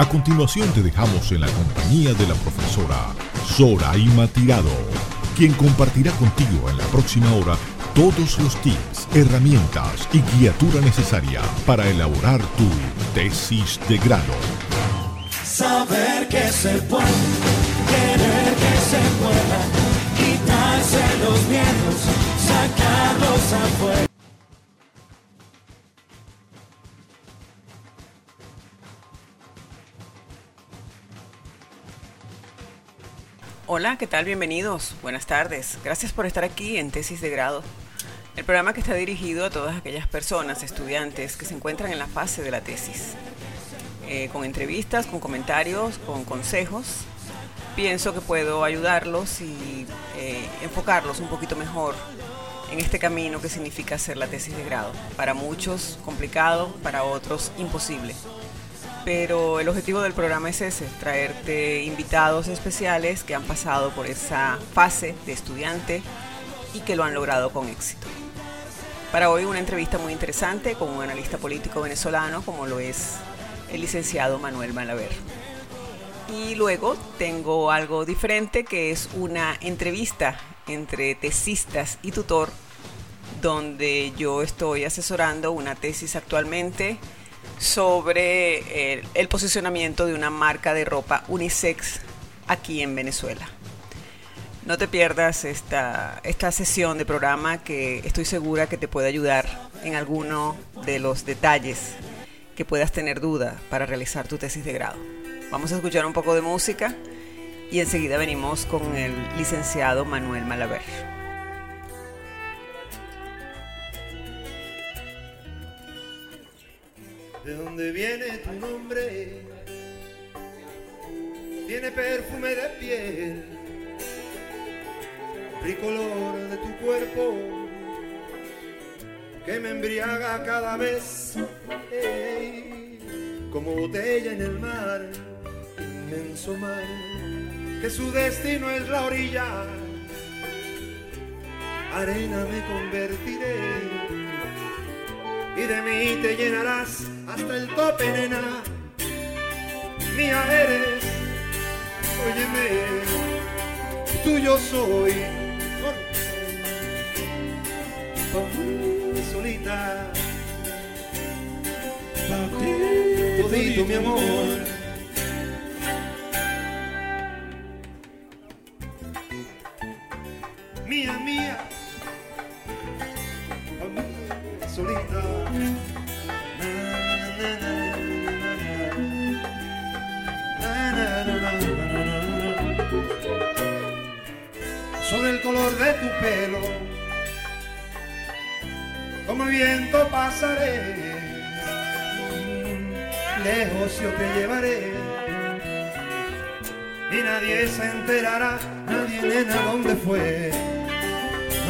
A continuación te dejamos en la compañía de la profesora Zoraima Tirado, quien compartirá contigo en la próxima hora todos los tips, herramientas y guiatura necesaria para elaborar tu tesis de grado. Saber que se puede, querer que se pueda, quitarse los miedos, sacarlos afuera. Hola, ¿qué tal? Bienvenidos. Buenas tardes. Gracias por estar aquí en Tesis de Grado. El programa que está dirigido a todas aquellas personas, estudiantes que se encuentran en la fase de la tesis. Eh, con entrevistas, con comentarios, con consejos. Pienso que puedo ayudarlos y eh, enfocarlos un poquito mejor en este camino que significa hacer la tesis de grado. Para muchos complicado, para otros imposible pero el objetivo del programa es ese, traerte invitados especiales que han pasado por esa fase de estudiante y que lo han logrado con éxito. Para hoy una entrevista muy interesante con un analista político venezolano como lo es el licenciado Manuel Malaver. Y luego tengo algo diferente que es una entrevista entre tesistas y tutor donde yo estoy asesorando una tesis actualmente sobre el, posicionamiento de una marca de ropa unisex aquí en Venezuela. No te pierdas esta, esta sesión de programa que estoy segura que te puede ayudar en alguno de los detalles que puedas tener duda para realizar tu tesis de grado. Vamos a escuchar un poco de música y enseguida venimos con el licenciado Manuel Malaver. De dónde viene tu nombre. Tiene perfume de piel, tricolor de tu cuerpo, que me embriaga cada vez, ey, como botella en el mar, inmenso mar, que su destino es la orilla, arena me convertiré y de mí te llenarás hasta el tope, nena. Mía eres, óyeme, tuyo soy. Pa' mí solita, pa' ti todito mi amor.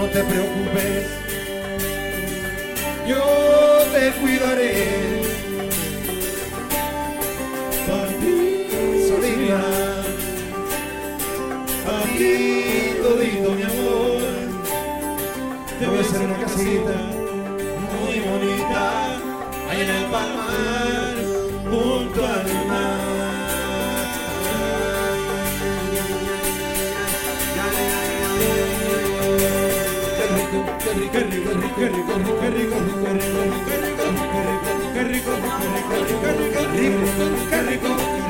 No te preocupes, yo te cuidaré. solita, aquí todito mi amor, te voy a hacer una casita rico, qué rico, qué rico, qué rico, qué rico, qué rico, qué rico, qué rico, qué rico,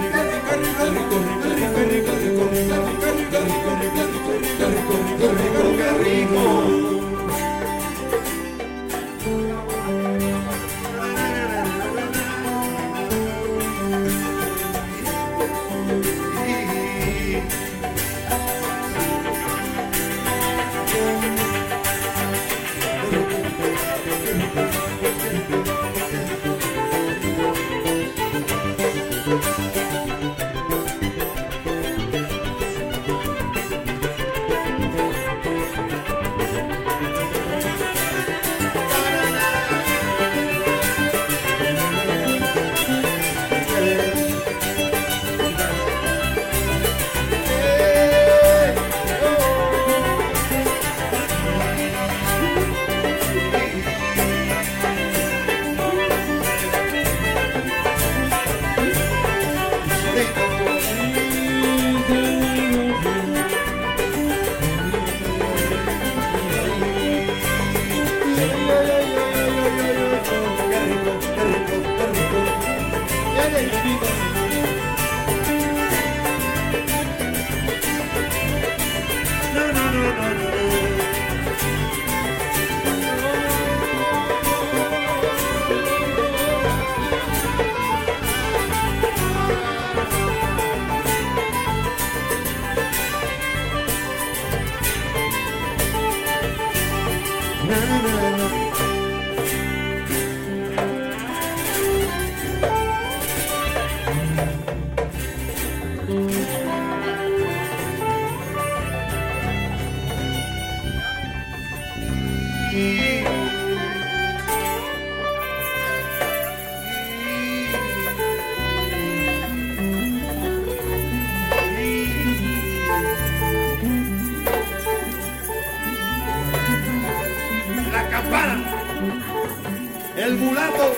El mulato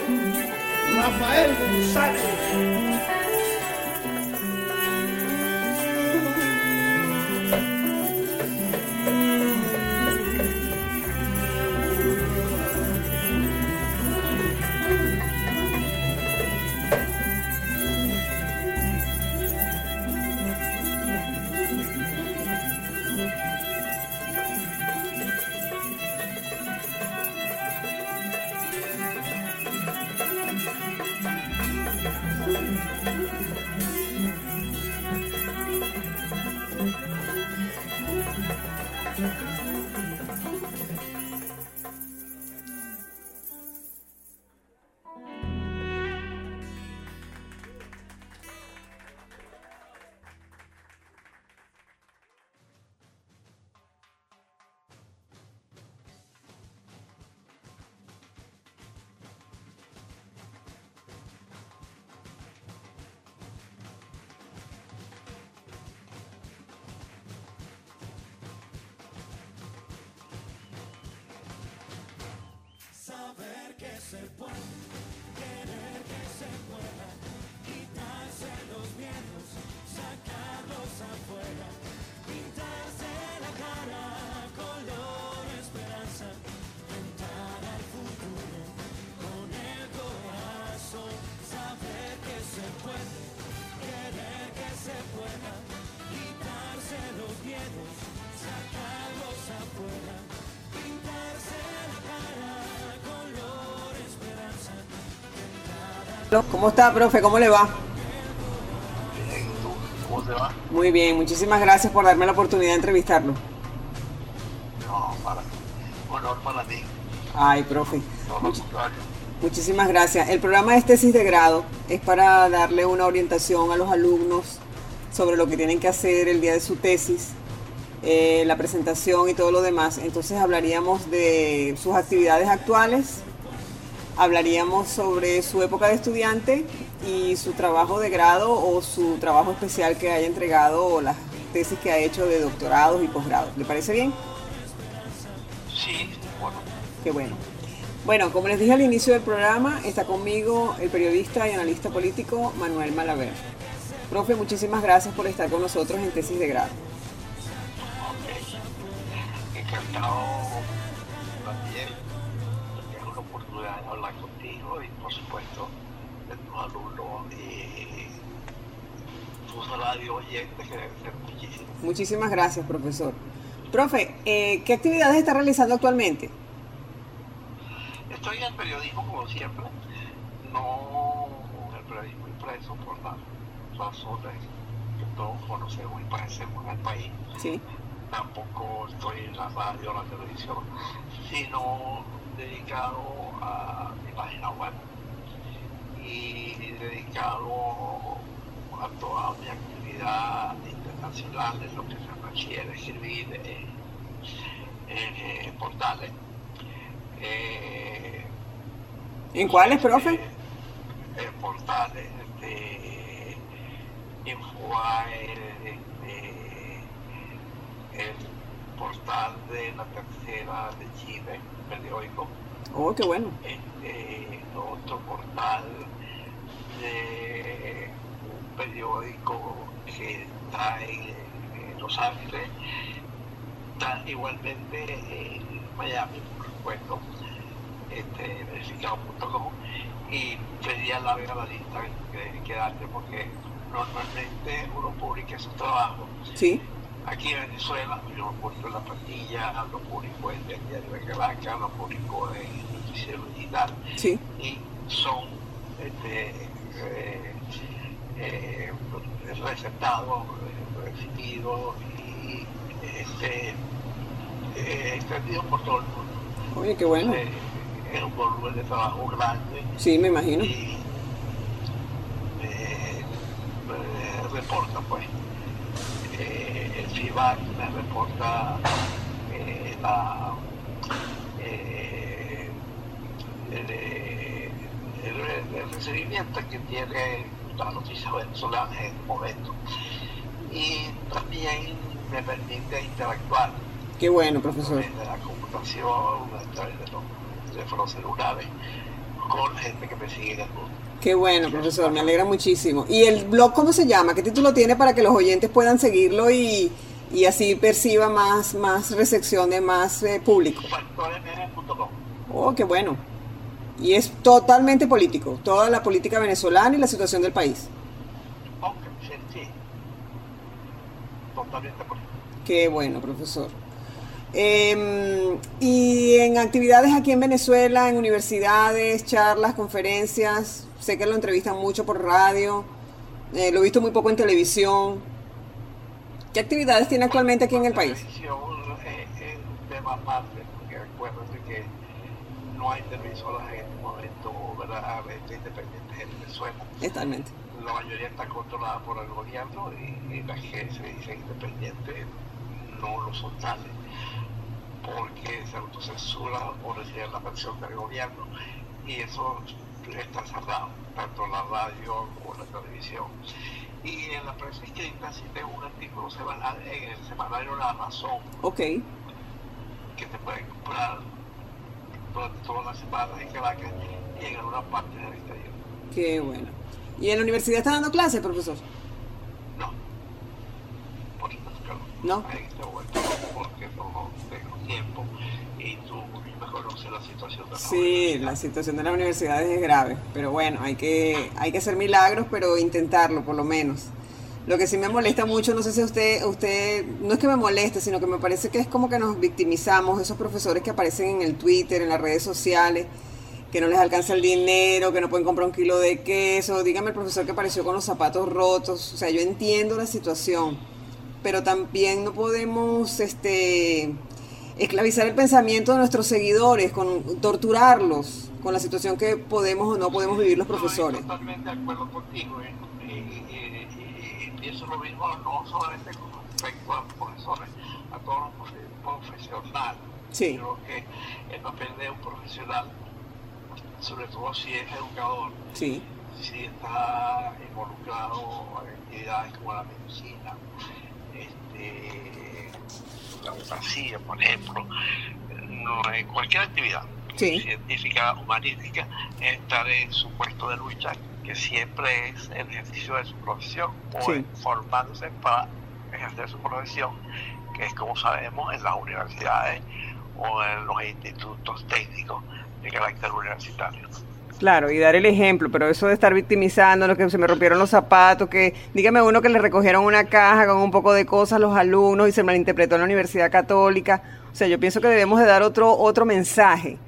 Rafael González. ¿Cómo está, profe? ¿Cómo le va? Bien, ¿tú? ¿Cómo te va? Muy bien, muchísimas gracias por darme la oportunidad de entrevistarlo. No, para honor para mí, Ay, profe. no much- muchísimas gracias. El programa es tesis de grado. Es para darle una orientación a los alumnos sobre lo que tienen que hacer el día de su tesis, eh, la presentación y todo lo demás. Entonces hablaríamos de sus actividades actuales, hablaríamos sobre su época de estudiante y su trabajo de grado o su trabajo especial que haya entregado o las tesis que ha hecho de doctorados y posgrados. ¿Le parece bien? Sí, bueno, Qué bueno. Bueno, como les dije al inicio del programa, está conmigo el periodista y analista político Manuel Malaver. Profe, muchísimas gracias por estar con nosotros en tesis de grado. Encantado radio oyentes que deben ser muchísimos. Muchísimas gracias, profesor. Profe, eh, ¿qué actividades está realizando actualmente? Estoy en el periodismo como siempre, no el periodismo impreso por las razones que todos conocemos y padecemos en el país. Sí. tampoco estoy en la radio o la televisión, sino dedicado a mi página web y dedicado a toda mi actividad internacional en lo que se refiere a escribir en, en, eh, portales. Eh, ¿En cuáles, profe? eh, portales de Infobae, de, el portal de la tercera de Chile, periódico, Oh, qué bueno. este, otro portal de un periódico que está en, Los Ángeles, está igualmente en Miami, por supuesto, este, verificado.com, y pedí a la vez a la lista que, que darte porque normalmente uno publica esos trabajos Sí, Aquí en Venezuela, yo lo publico en La Plantilla, lo publico en el Diario de Caracas, lo publico en el Noticiero Digital, sí, y son este, eh, eh, receptados, eh, recibidos y este, eh, extendidos por todo el mundo. oye, qué bueno. Eh, es un volumen de trabajo grande Sí, me imagino. y eh, me reporta pues eh, el FIBAC me reporta eh, la eh, el, eh, el- el recibimiento que tiene las noticias venezolanas en el momento y también me permite interactuar Qué bueno, profesor. través de la computación, a través de los teléfonos celulares con gente que me sigue en el mundo. Qué bueno, profesor, me alegra muchísimo. ¿Y el blog cómo se llama? ¿Qué título tiene para que los oyentes puedan seguirlo y, y así perciba más, más recepción de más eh, público? Factoresmedia.com. Oh, qué bueno. Y es totalmente político, toda la política venezolana y la situación del país. Sí. Totalmente por Qué bueno, profesor. Em, y en actividades aquí en Venezuela, en universidades, charlas, conferencias, sé que lo entrevistan mucho por radio, eh, lo he visto muy poco en televisión. ¿Qué actividades tiene actualmente aquí en el país? televisión eh, es un tema aparte, porque acuérdense que no hay televisoras en este momento verdaderamente independientes en Venezuela. Totalmente. La mayoría está controlada por el gobierno y, y las que se dicen independientes no lo son tales, porque se autocensura o reciben la versión del gobierno y eso está cerrado, tanto la radio como la televisión. Y en la prensa escrita sí tengo un artículo semanal en el semanario La Razón Ok, que te pueden comprar durante todas las semanas en Caracas y en alguna parte del exterior. Qué bueno. ¿Y en la universidad está dando clases, profesor? No, por supuesto No. En este momento no, porque no tengo tiempo y tú me conoces la situación de la Sí, la situación de las universidades es grave, pero bueno, hay que, hay que hacer milagros, pero intentarlo por lo menos. Lo que sí me molesta mucho, no sé si usted, usted, no es que me moleste, sino que me parece que es como que nos victimizamos, esos profesores que aparecen en el Twitter, en las redes sociales, que no les alcanza el dinero, que no pueden comprar un kilo de queso. Dígame el profesor que apareció con los zapatos rotos. O sea, yo entiendo la situación, pero también no podemos, este, esclavizar el pensamiento de nuestros seguidores, con torturarlos con la situación que podemos o no podemos vivir los profesores. Estoy totalmente de acuerdo contigo ¿eh? y, y- y- pienso lo mismo no solamente con respecto a los profesores, a todos los profe- profesionales. Sí. Creo que el papel de un profesional, sobre todo si es educador, Sí, si está involucrado en actividades como la medicina, este, la abogacía, por ejemplo, no, en cualquier actividad Sí. científica, humanística, estar en su puesto de lucha, que siempre es el ejercicio de su profesión, o Sí. formándose para ejercer su profesión, que es como sabemos en las universidades o en los institutos técnicos de carácter universitario. claro, y dar el ejemplo, pero eso de estar victimizando, los que se me rompieron los zapatos, que dígame uno que le recogieron una caja con un poco de cosas a los alumnos y se malinterpretó en la Universidad Católica. O sea, yo pienso que debemos de dar otro, otro mensaje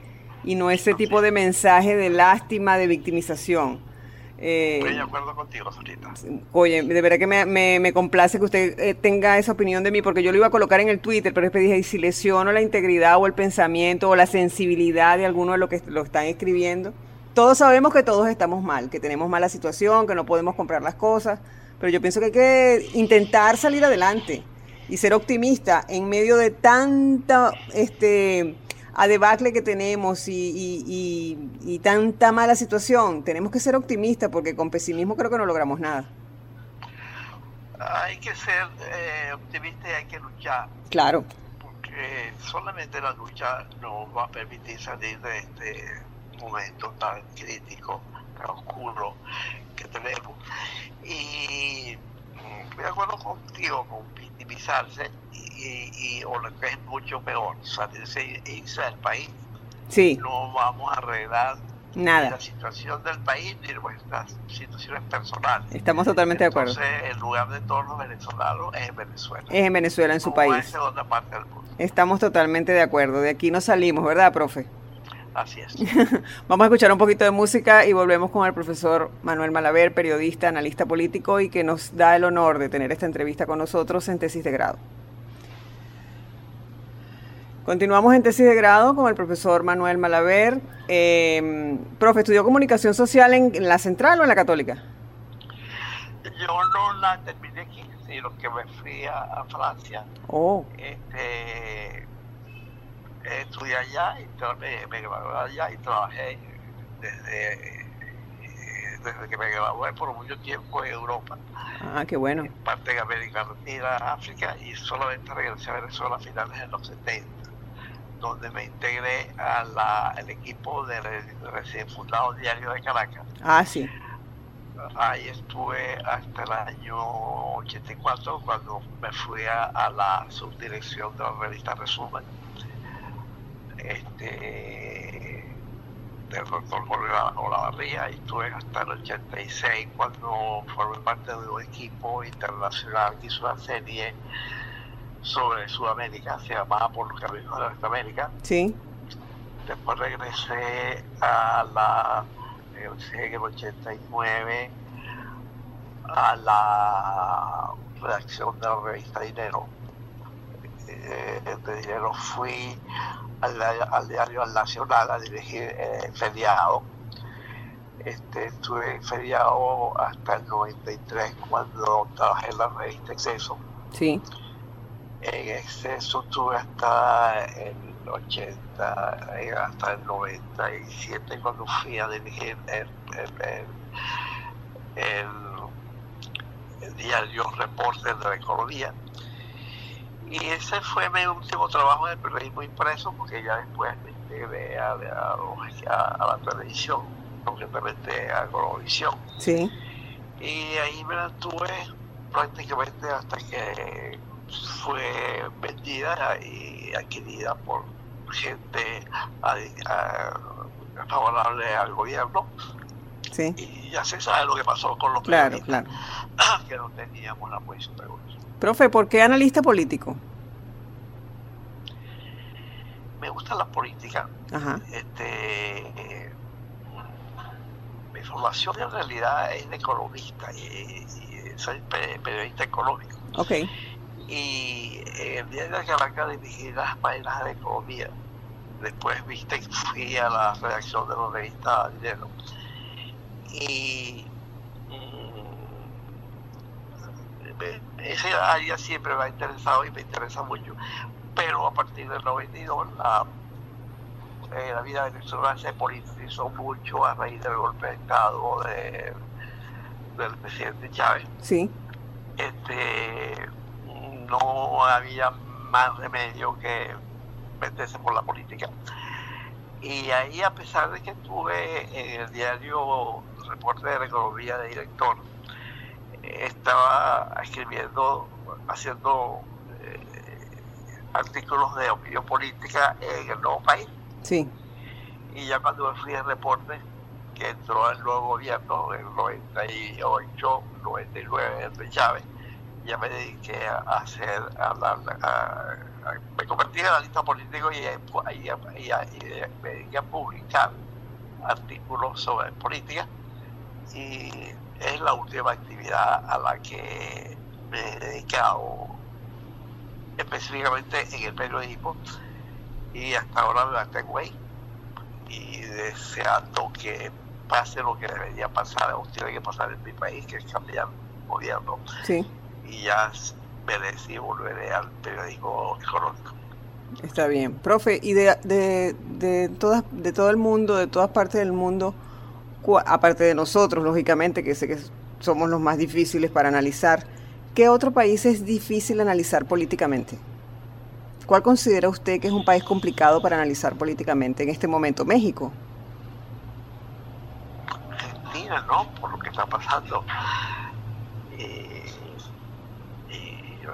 y no ese tipo de mensaje de lástima, de victimización. Eh, Estoy de acuerdo contigo, Solita. Oye, de verdad que me, me- me complace que usted eh, tenga esa opinión de mí, porque yo lo iba a colocar en el Twitter, pero después dije, ¿y si lesiono la integridad o el pensamiento o la sensibilidad de alguno de los que lo están escribiendo? Todos sabemos que todos estamos mal, que tenemos mala situación, que no podemos comprar las cosas, pero yo pienso que hay que intentar salir adelante y ser optimista en medio de tanta este, a debacle que tenemos y, y- y- y tanta mala situación. Tenemos que ser optimistas porque con pesimismo creo que no logramos nada. Hay que ser eh, optimista y hay que luchar, Claro, porque solamente la lucha nos va a permitir salir de este momento tan crítico, tan oscuro que tenemos. Y mm, estoy de acuerdo contigo con victimizarse y, y- o lo que es mucho peor, salirse e irse del país. sí, No vamos a arreglar ni Nada. la situación del país ni nuestras situaciones personales. Estamos totalmente de acuerdo. Entonces, el lugar de todos los venezolanos es en Venezuela. Es en Venezuela, en su país. segunda parte del mundo. Estamos totalmente de acuerdo. De aquí no salimos, ¿verdad, profe? Así es. Vamos a escuchar un poquito de música y volvemos con el profesor Manuel Malaver, periodista, analista político y que nos da el honor de tener esta entrevista con nosotros en tesis de grado. Continuamos en tesis de grado con el profesor Manuel Malaver. Eh, profe, ¿estudió comunicación social en, la central o en la católica? Yo no la terminé aquí, sino que me fui a, a Francia. Oh, Este, estudié allá y me, me gradué allá y trabajé desde, desde que me gradué por mucho tiempo en Europa, ah, qué bueno. parte de América Latina, África y solamente regresé a Venezuela a finales de los 70, donde me integré a al equipo del recién fundado Diario de Caracas. Ah, sí. Ahí estuve hasta el año 84 cuando me fui a, a la subdirección de la revista Resumen este, del doctor Jorge Olavarría y estuve hasta el 86 cuando formé parte de un equipo internacional que hizo una serie sobre Sudamérica, se llamaba Por los Caminos de Norteamérica. Sí. Después regresé a la, regresé en el 89 a la redacción de la revista Dinero. Eh, de Dinero fui al, al diario Al Nacional a dirigir eh, feriado. Este, estuve feriado hasta el 93 cuando trabajé en la revista Exceso. Sí. En exceso estuve hasta el 80, eh, hasta el 97 cuando fui a dirigir el, el, el- diario Reporte de la Economía. Y ese fue mi último trabajo en el periodismo impreso porque ya después me integré a, a, a- a la televisión, concretamente a Globovisión. Sí. Y ahí me la tuve prácticamente hasta que fue vendida y adquirida por gente a- favorable al gobierno. Sí. Y ya se sabe lo que pasó con los Claro, claro. que no teníamos la posición de gobierno. Profe, ¿por qué analista político? Me gusta la política. Ajá. Este, eh, mi formación en realidad es de economista y, y soy pe- periodista económico. Ok. Y el diario de Caracas dirigí las páginas de economía. Después viste fui a la redacción de la revista Dinero. Y mm, me- ese área siempre me ha interesado y me interesa mucho. Pero a partir del 92 la, eh, la vida venezolana se politizó mucho a raíz del golpe de Estado de- del presidente Chávez Sí. este no había más remedio que meterse por la política. Y ahí, a pesar de que estuve en el diario Reporte de la Economía de director, eh, estaba escribiendo, haciendo eh, artículos de opinión política en el nuevo país. Sí. Y ya cuando me fui al reporte, que entró el nuevo gobierno en el 98, 99 de Chávez, ya me dediqué a hacer, a, la- me convertí en analista político y, ahí- ahí- ahí me dediqué a publicar artículos sobre política. Y es la última actividad a la que me he dedicado específicamente en el periodismo. Y hasta ahora me mantengo ahí. Y deseando que pase lo que debería pasar o tiene que pasar en mi país, que es cambiar gobierno. Sí. Y ya veré si volveré al periodismo económico. Está bien. Profe, y de, de, de, todas, de todo el mundo, de todas partes del mundo, aparte de nosotros, lógicamente, que sé que somos los más difíciles para analizar, ¿qué otro país es difícil analizar políticamente? ¿Cuál considera usted que es un país complicado para analizar políticamente en este momento? México. Argentina, ¿no? Por lo que está pasando. Y,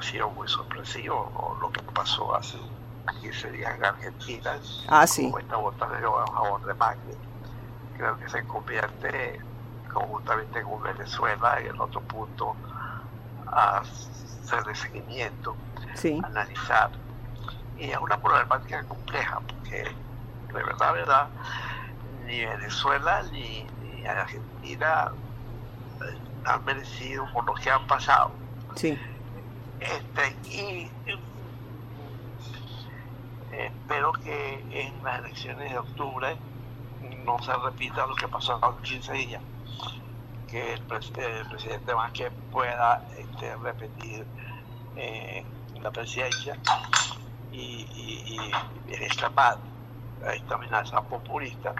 y ha sido muy sorpresivo lo que pasó hace 15 días en Argentina. Ah, sí. Como esta votación a favor de Macri, creo que se convierte conjuntamente con Venezuela en el otro punto a hacer de seguimiento, Sí, analizar. Y es una problemática compleja, porque de verdad, verdad, ni Venezuela ni, ni Argentina han merecido por lo que han pasado. sí, Este, y eh, espero que en las elecciones de octubre no se repita lo que pasó hace 15 días, que el, pres- el presidente Vázquez pueda este, repetir eh, la presidencia y, y escapar a esta amenaza populista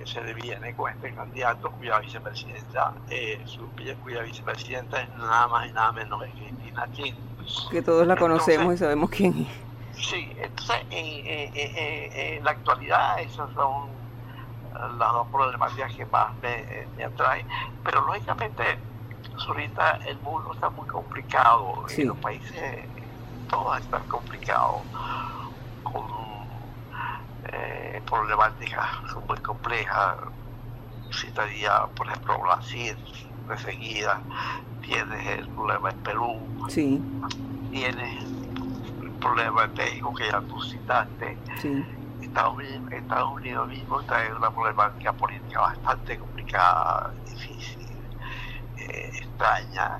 que se le viene con este candidato cuya vicepresidenta, eh, su- cuya vicepresidenta es nada más y nada menos que Cristina Kirchner. que todos la conocemos y sabemos quién es. Sí, entonces en, la actualidad esas son las dos problemáticas que más me, me atraen, pero lógicamente ahorita el mundo está muy complicado Sí. y los países todos están complicados con eh, problemáticas muy complejas. Citaría, por ejemplo, Brasil, de seguida, tienes el problema en Perú, Sí, tienes el problema en México que ya tú citaste, sí, Estados Unidos, Estados Unidos mismo trae una problemática política bastante complicada, difícil, eh, extraña.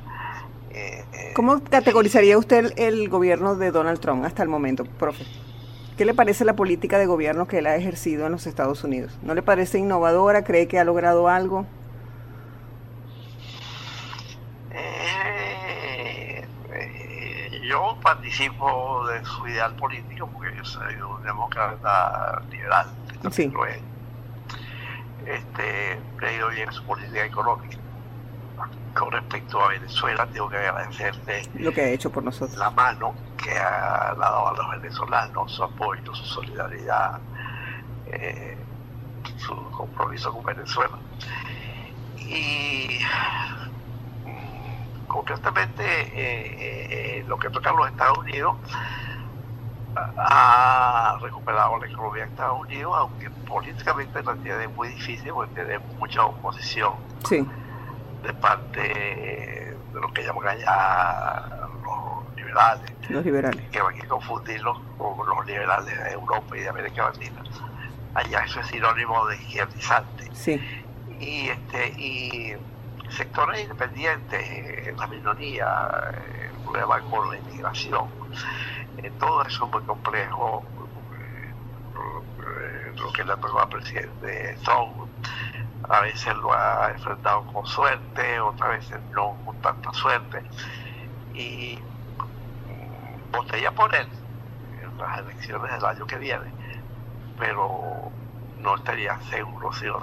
eh, eh, ¿Cómo categorizaría usted el gobierno de Donald Trump hasta el momento, profe? ¿Qué le parece la política de gobierno que él ha ejercido en los Estados Unidos? ¿No le parece innovadora? ¿Cree que ha logrado algo? Eh, eh, yo participo de su ideal político porque yo soy un demócrata liberal, Sí. Este, ha ido bien su política económica. Con respecto a Venezuela, tengo que agradecerle Lo que ha hecho por nosotros. la mano que ha dado a los venezolanos, su apoyo, su solidaridad, eh, su compromiso con Venezuela. Y mm, concretamente eh, eh, lo que toca a los Estados Unidos ha recuperado la economía de Estados Unidos, aunque políticamente la tiene muy difícil porque tiene mucha oposición Sí, de parte de lo que llaman allá los liberales, los liberales. que hay que confundirlos con los liberales de Europa y de América Latina. Allá eso es sinónimo de izquierdizante. Sí, Y, este, y sectores independientes, eh, la minoría, eh, el problema con la inmigración, eh, todo eso es muy complejo. eh, eh, lo que le al presidente Trump, a veces lo ha enfrentado con suerte, otras veces no con tanta suerte. Y mm, votaría por él en las elecciones del año que viene, pero no estaría seguro si los,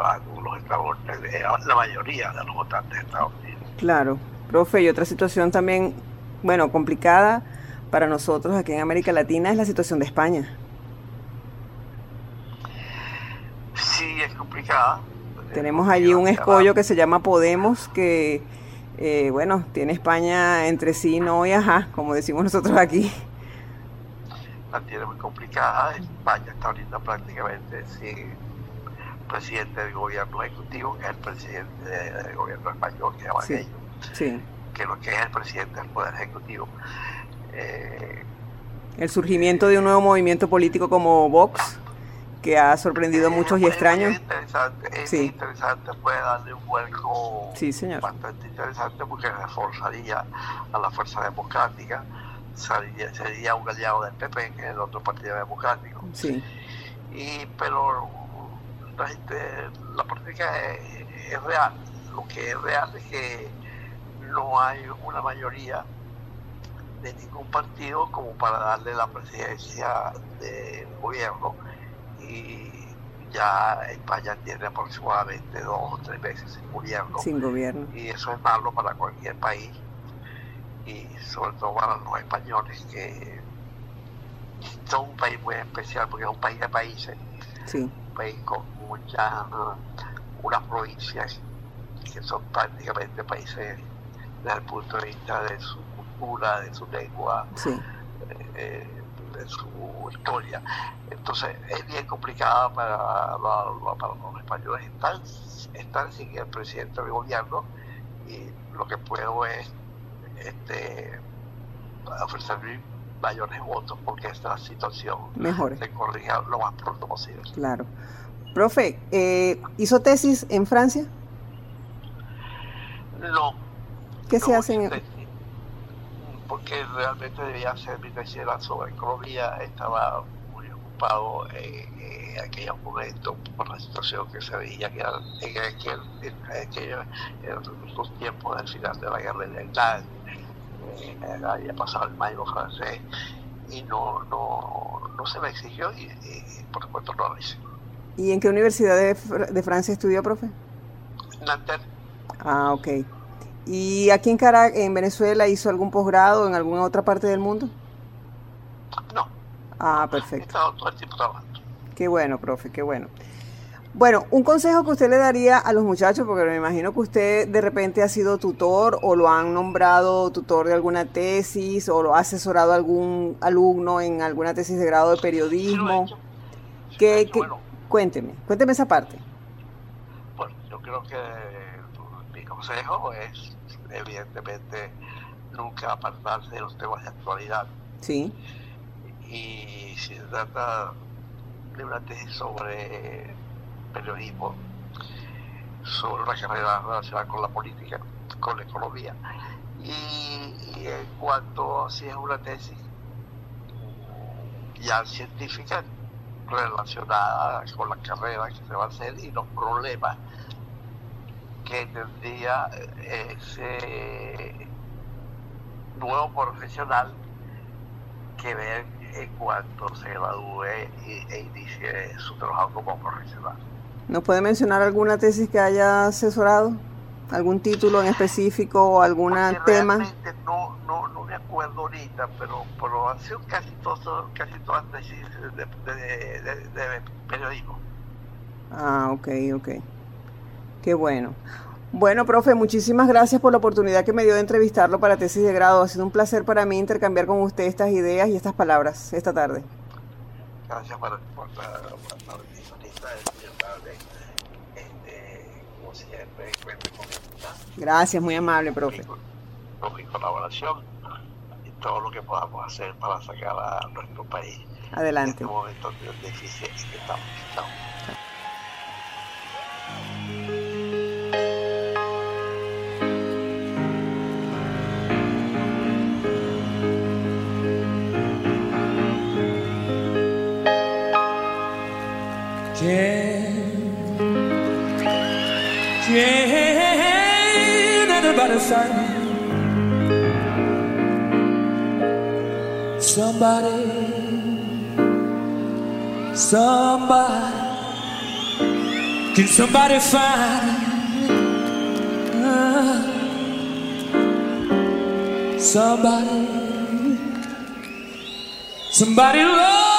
Estados Unidos, la mayoría de los votantes de Estados Unidos. claro. Profe, y otra situación también, bueno, complicada para nosotros aquí en América Latina es la situación de España. Sí, es complicada. Tenemos allí un escollo que se llama Podemos, que, eh, bueno, tiene España entre sí, no y ajá, como decimos nosotros aquí. La tiene muy complicada. España está ahorita prácticamente sin presidente del gobierno ejecutivo, que es el presidente del gobierno español, que llaman Sí. ellos, Sí, que lo que es el presidente del Poder Ejecutivo. Eh, el surgimiento de un nuevo movimiento político como Vox, que ha sorprendido a muchos y es muy extraños. interesante, es Sí. interesante, puede darle un vuelco Sí, señor. bastante interesante porque reforzaría a la fuerza democrática, sería, sería un aliado del PP, que es el otro partido democrático. Sí, Y, pero la gente, la política es, es real. Lo que es real es que no hay una mayoría de ningún partido como para darle la presidencia del gobierno y ya España tiene aproximadamente dos o tres meses sin gobierno. Sin gobierno. y eso es malo para cualquier país y sobre todo para los españoles que son un país muy especial porque es un país de países, Sí, un país con muchas, unas provincias que son prácticamente países desde el punto de vista de su cultura, de su lengua, sí, eh, en su historia. Entonces es bien complicada para, para los españoles. Están, están sin el presidente del gobierno y lo que puedo es este, ofrecer mayores votos porque esta situación Mejores. se corrija lo más pronto posible. Claro. Profe, eh, ¿hizo tesis en Francia? No. ¿Qué se no hace en Porque realmente debía hacer mi tesis era sobre economía, estaba muy ocupado en, en aquellos momentos por la situación que se veía que era en, aquel, en, aquellos- en los tiempos del final de la guerra de Vietnam, eh, había pasado el mayo francés y no, no, no se me exigió y, y, por supuesto no lo hice. ¿Y en qué universidad de, Fr- de Francia estudió, profe? Nanterre, Ah, ok. ¿Y aquí en Cara en Venezuela, hizo algún posgrado en alguna otra parte del mundo? no, Ah, he perfecto. estado todo el tiempo trabajando. Qué bueno, profe, qué bueno. Bueno, un consejo que usted le daría a los muchachos, porque me imagino que usted de repente ha sido tutor o lo han nombrado tutor de alguna tesis o lo ha asesorado a algún alumno en alguna tesis de grado de he periodismo. Sí he ¿Qué, hecho. qué- Bueno, Cuénteme, cuénteme esa parte. Bueno, yo creo que consejo es, evidentemente, nunca apartarse de los temas de actualidad. Sí, Y si se trata de una tesis sobre periodismo, sobre una carrera relacionada con la política, con la economía. Y, y en cuanto a si es una tesis ya científica relacionada con la carrera que se va a hacer y los problemas que tendría eh, ese nuevo profesional que ver en cuanto se gradúe e inicie su trabajo como profesional. ¿nos puede mencionar alguna tesis que haya asesorado? ¿Algún título en específico o algún tema? no, no, no me acuerdo ahorita, pero, pero han sido casi, todos, casi todas tesis de, de- de- de periodismo. Ah, ok, ok. Qué bueno. Bueno, profe, muchísimas gracias por la oportunidad que me dio de entrevistarlo para tesis de grado. Ha sido un placer para mí intercambiar con usted estas ideas y estas palabras esta tarde. Gracias por, por la, por la. Este, como siempre, cuente con, Gracias, muy amable, profe. con mi colaboración y todo lo que podamos hacer para sacar a nuestro país de Adelante. este momento de difícil en que estamos. Chao. Can, can anybody find somebody, somebody? Can somebody find uh, somebody, somebody love?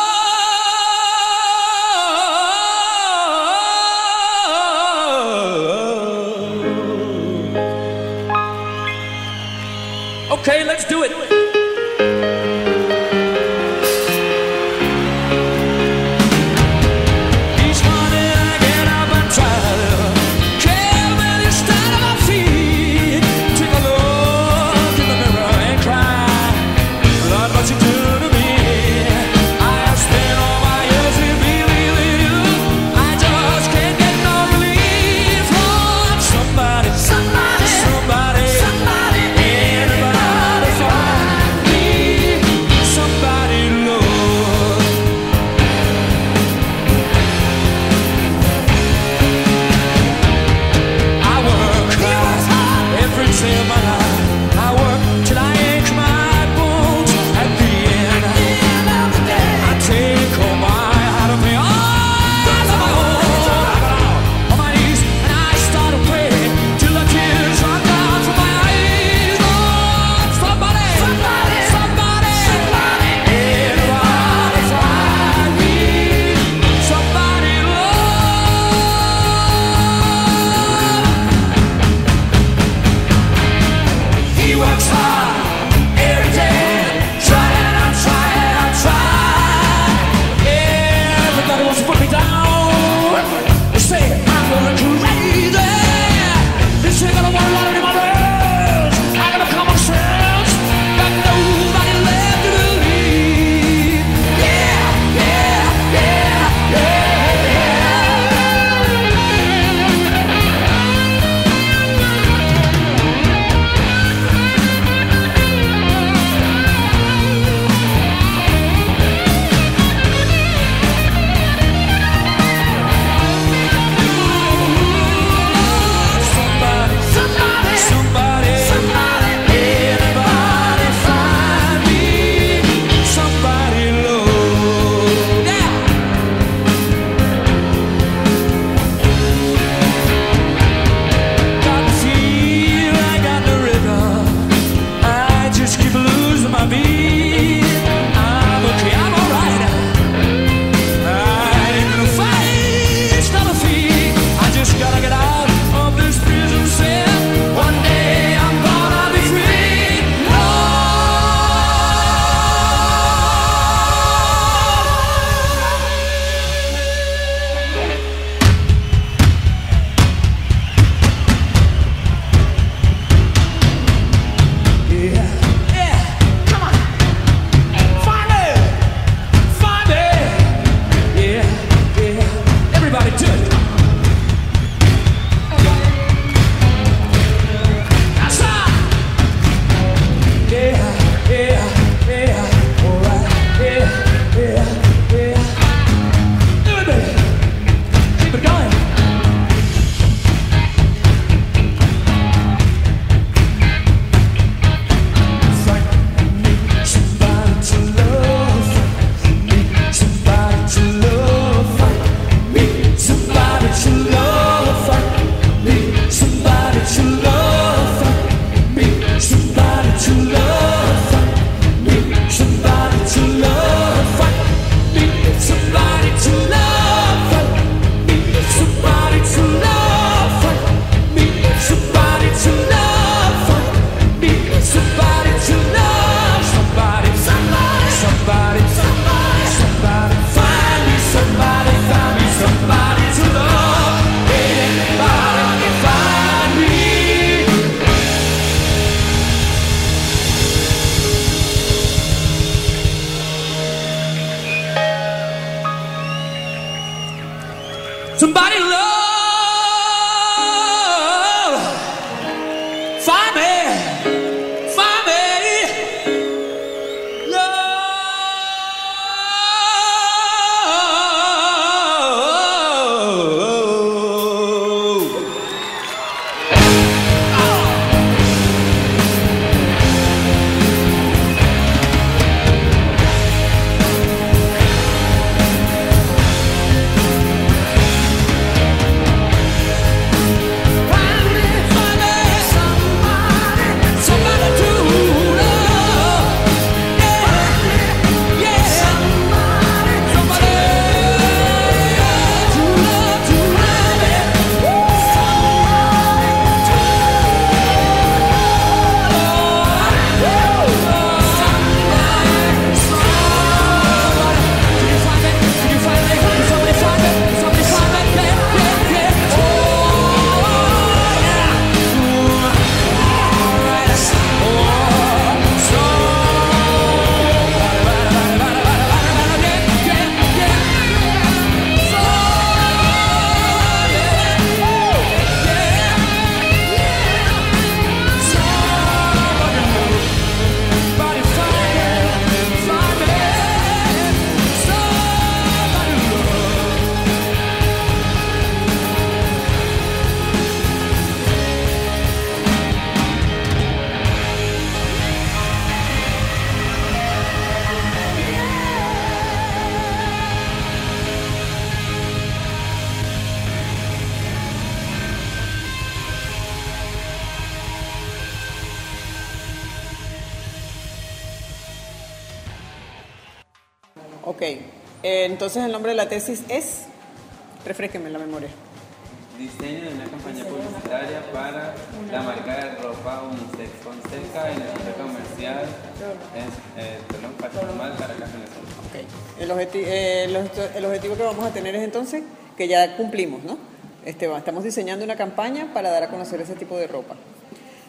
Que ya cumplimos, ¿no? Este, estamos diseñando una campaña para dar a conocer ese tipo de ropa.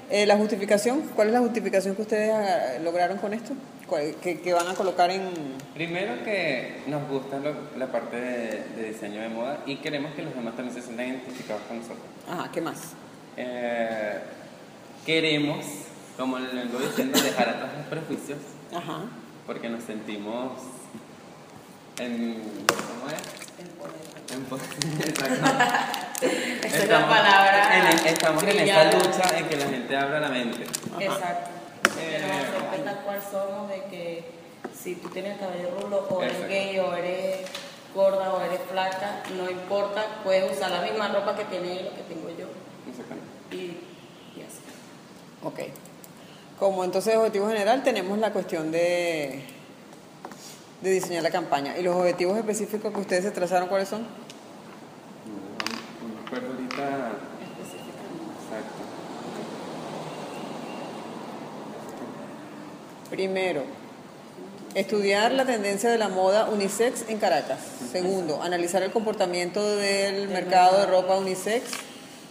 Eh, la justificación, ¿cuál es la justificación que ustedes ah, lograron con esto? ¿Cuál- que, que van a colocar en... Primero que nos gusta lo- la parte de, de diseño de moda y queremos que los demás también se sientan identificados con nosotros. Ajá, ¿qué más? Eh, queremos, como le vengo diciendo, dejar atrás los prejuicios Ajá. porque nos sentimos en... ¿Cómo es? Esa es la palabra en- estamos en esa brillante. lucha en que la gente abra la mente. Exacto. Eh, tal cual somos, de que si tú tienes el cabello rulo, o eres Exacto. gay, o eres gorda, o eres flaca, no importa, puedes usar la misma ropa que tiene él o que tengo yo. Exactamente. Y, y así. Ok. Como entonces objetivo general tenemos la cuestión de, de diseñar la campaña. ¿Y los objetivos específicos que ustedes se trazaron cuáles son? No, no me acuerdo ahorita. Exacto. Primero, estudiar la tendencia de la moda unisex en Caracas. Segundo, analizar el comportamiento del mercado de ropa unisex.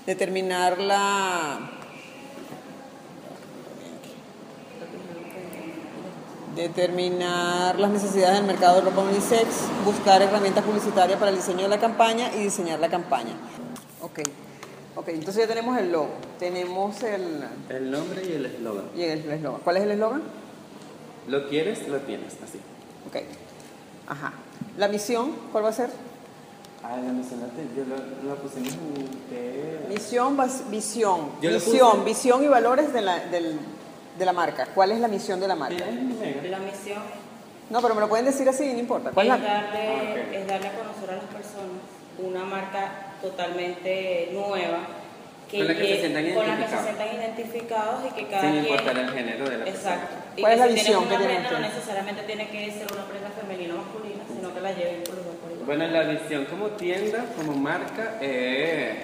Determinar la... Determinar las necesidades del mercado de ropa unisex, buscar herramientas publicitarias para el diseño de la campaña y diseñar la campaña. Ok, ok, entonces ya tenemos el logo, tenemos el... El nombre y el eslogan. y el eslogan. ¿Cuál es el eslogan? Lo quieres, lo tienes, así. Ok. Ajá. La misión, ¿cuál va a ser? Ah, la mencionaste, yo lo, lo pusimos en que... Misión, vas- visión. Yo visión, puse- visión y valores de la, del- de la marca. ¿Cuál es la misión de la marca? La misión No, pero me lo pueden decir así, no importa. ¿Cuál es, es la? darle, Ah, es darle a conocer a las personas una marca totalmente nueva Con la que se sientan con la que se identificados. sientan identificados y que cada Sin quien importar el género de la persona. Exacto. Y ¿Cuál que es la si visión tienes que una tienen prenda no necesariamente tiene que ser una prenda femenina o masculina, sino que la lleven por los dos por igual. Bueno, la visión como tienda, como marca, es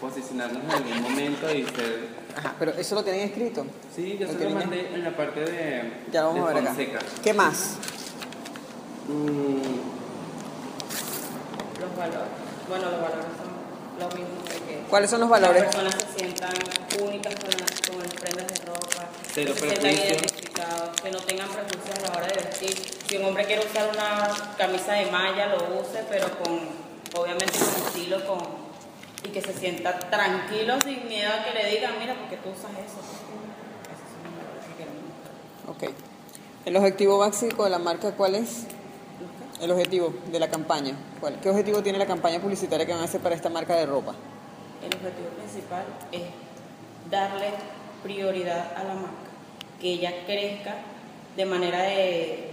posicionarnos en algún momento y ser... Ajá, pero eso lo tienen escrito. Sí, yo Lo se lo tienen mandé en la parte de, Ya lo vamos de a ver acá. Fonseca. ¿Qué más? Mm, Los valores. Bueno, los valores son lo mismo de que ¿Cuáles son los valores? las personas se sientan únicas con con las prendas de ropa, Cero que se sientan identificados, que no tengan prejuicios a la hora de vestir. Si un hombre quiere usar una camisa de malla, lo use, pero con, obviamente con estilo, con y que se sienta tranquilo sin miedo a que le digan, mira, porque tú usas eso. Ok. ¿El objetivo básico de la marca cuál es? El objetivo de la campaña. ¿Cuál? ¿Qué objetivo tiene la campaña publicitaria que van a hacer para esta marca de ropa? El objetivo principal es darle prioridad a la marca, que ella crezca de manera de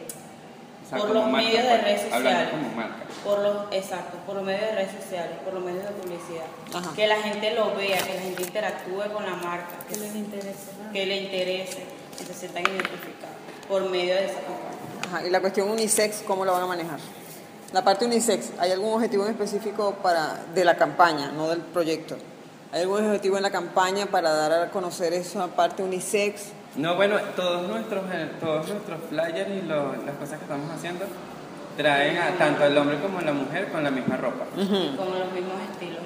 o sea, por los marca, medios de pues, redes Hablando sociales. como marca. Por los, exacto, por los medios de redes sociales, por los medios de publicidad. Ajá. Que la gente lo vea, que la gente interactúe con la marca, que, les interese, que le interese, que se sientan identificados por medio de esa campaña. Ajá, y la cuestión unisex, ¿cómo la van a manejar? La parte unisex, ¿hay algún objetivo en específico para, de la campaña, no del proyecto? ¿Hay algún objetivo en la campaña para dar a conocer esa parte unisex? No, bueno, todos nuestros, eh, todos nuestros flyers y lo- las cosas que estamos haciendo traen a, tanto al hombre como a la mujer con la misma ropa. Con los mismos estilos.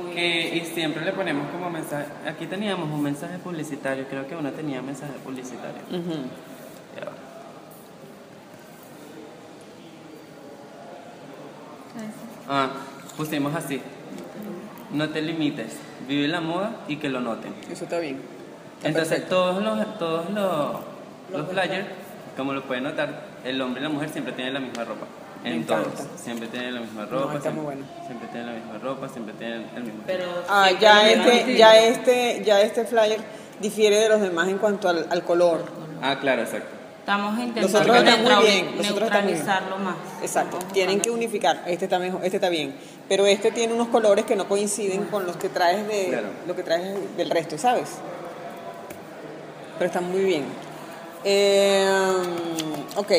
Muy Que, y siempre le ponemos como mensaje, aquí teníamos un mensaje publicitario, creo que uno tenía mensaje publicitario. Ya va. Ah, pusimos así. No te limites, vive la moda y que lo noten. Eso está bien. Entonces perfecto. todos los todos los, los flyers, como lo pueden notar, el hombre y la mujer siempre tienen la misma ropa. Me En todos. encanta. Siempre tienen la misma No, ropa. está siempre, muy bueno. siempre tienen la misma ropa, siempre tienen el mismo. Pero Ah, ya este, ya este, ya este flyer difiere de los demás en cuanto al, al color. Ah, claro, exacto. Estamos intentando bien, neutralizarlo más. Exacto, Estamos tienen que unificar. Este está mejor, este está bien, pero este tiene unos colores que no coinciden con los que traes de Claro. lo que traes del resto, ¿sabes? Pero están muy bien. Eh, ok.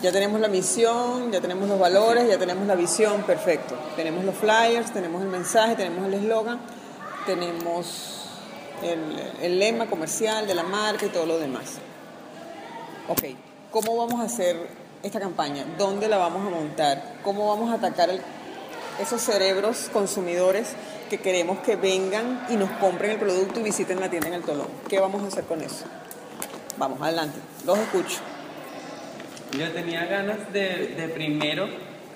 Ya tenemos la misión, ya tenemos los valores, ya tenemos la visión, perfecto. Tenemos los flyers, tenemos el mensaje, tenemos el eslogan, tenemos el, lema comercial de la marca y todo lo demás. Ok, ¿cómo vamos a hacer esta campaña? ¿Dónde la vamos a montar? ¿Cómo vamos a atacar esos cerebros consumidores que queremos que vengan y nos compren el producto y visiten la tienda en el Tolón? ¿Qué vamos a hacer con eso? Vamos, adelante, los escucho. Yo tenía ganas de, de primero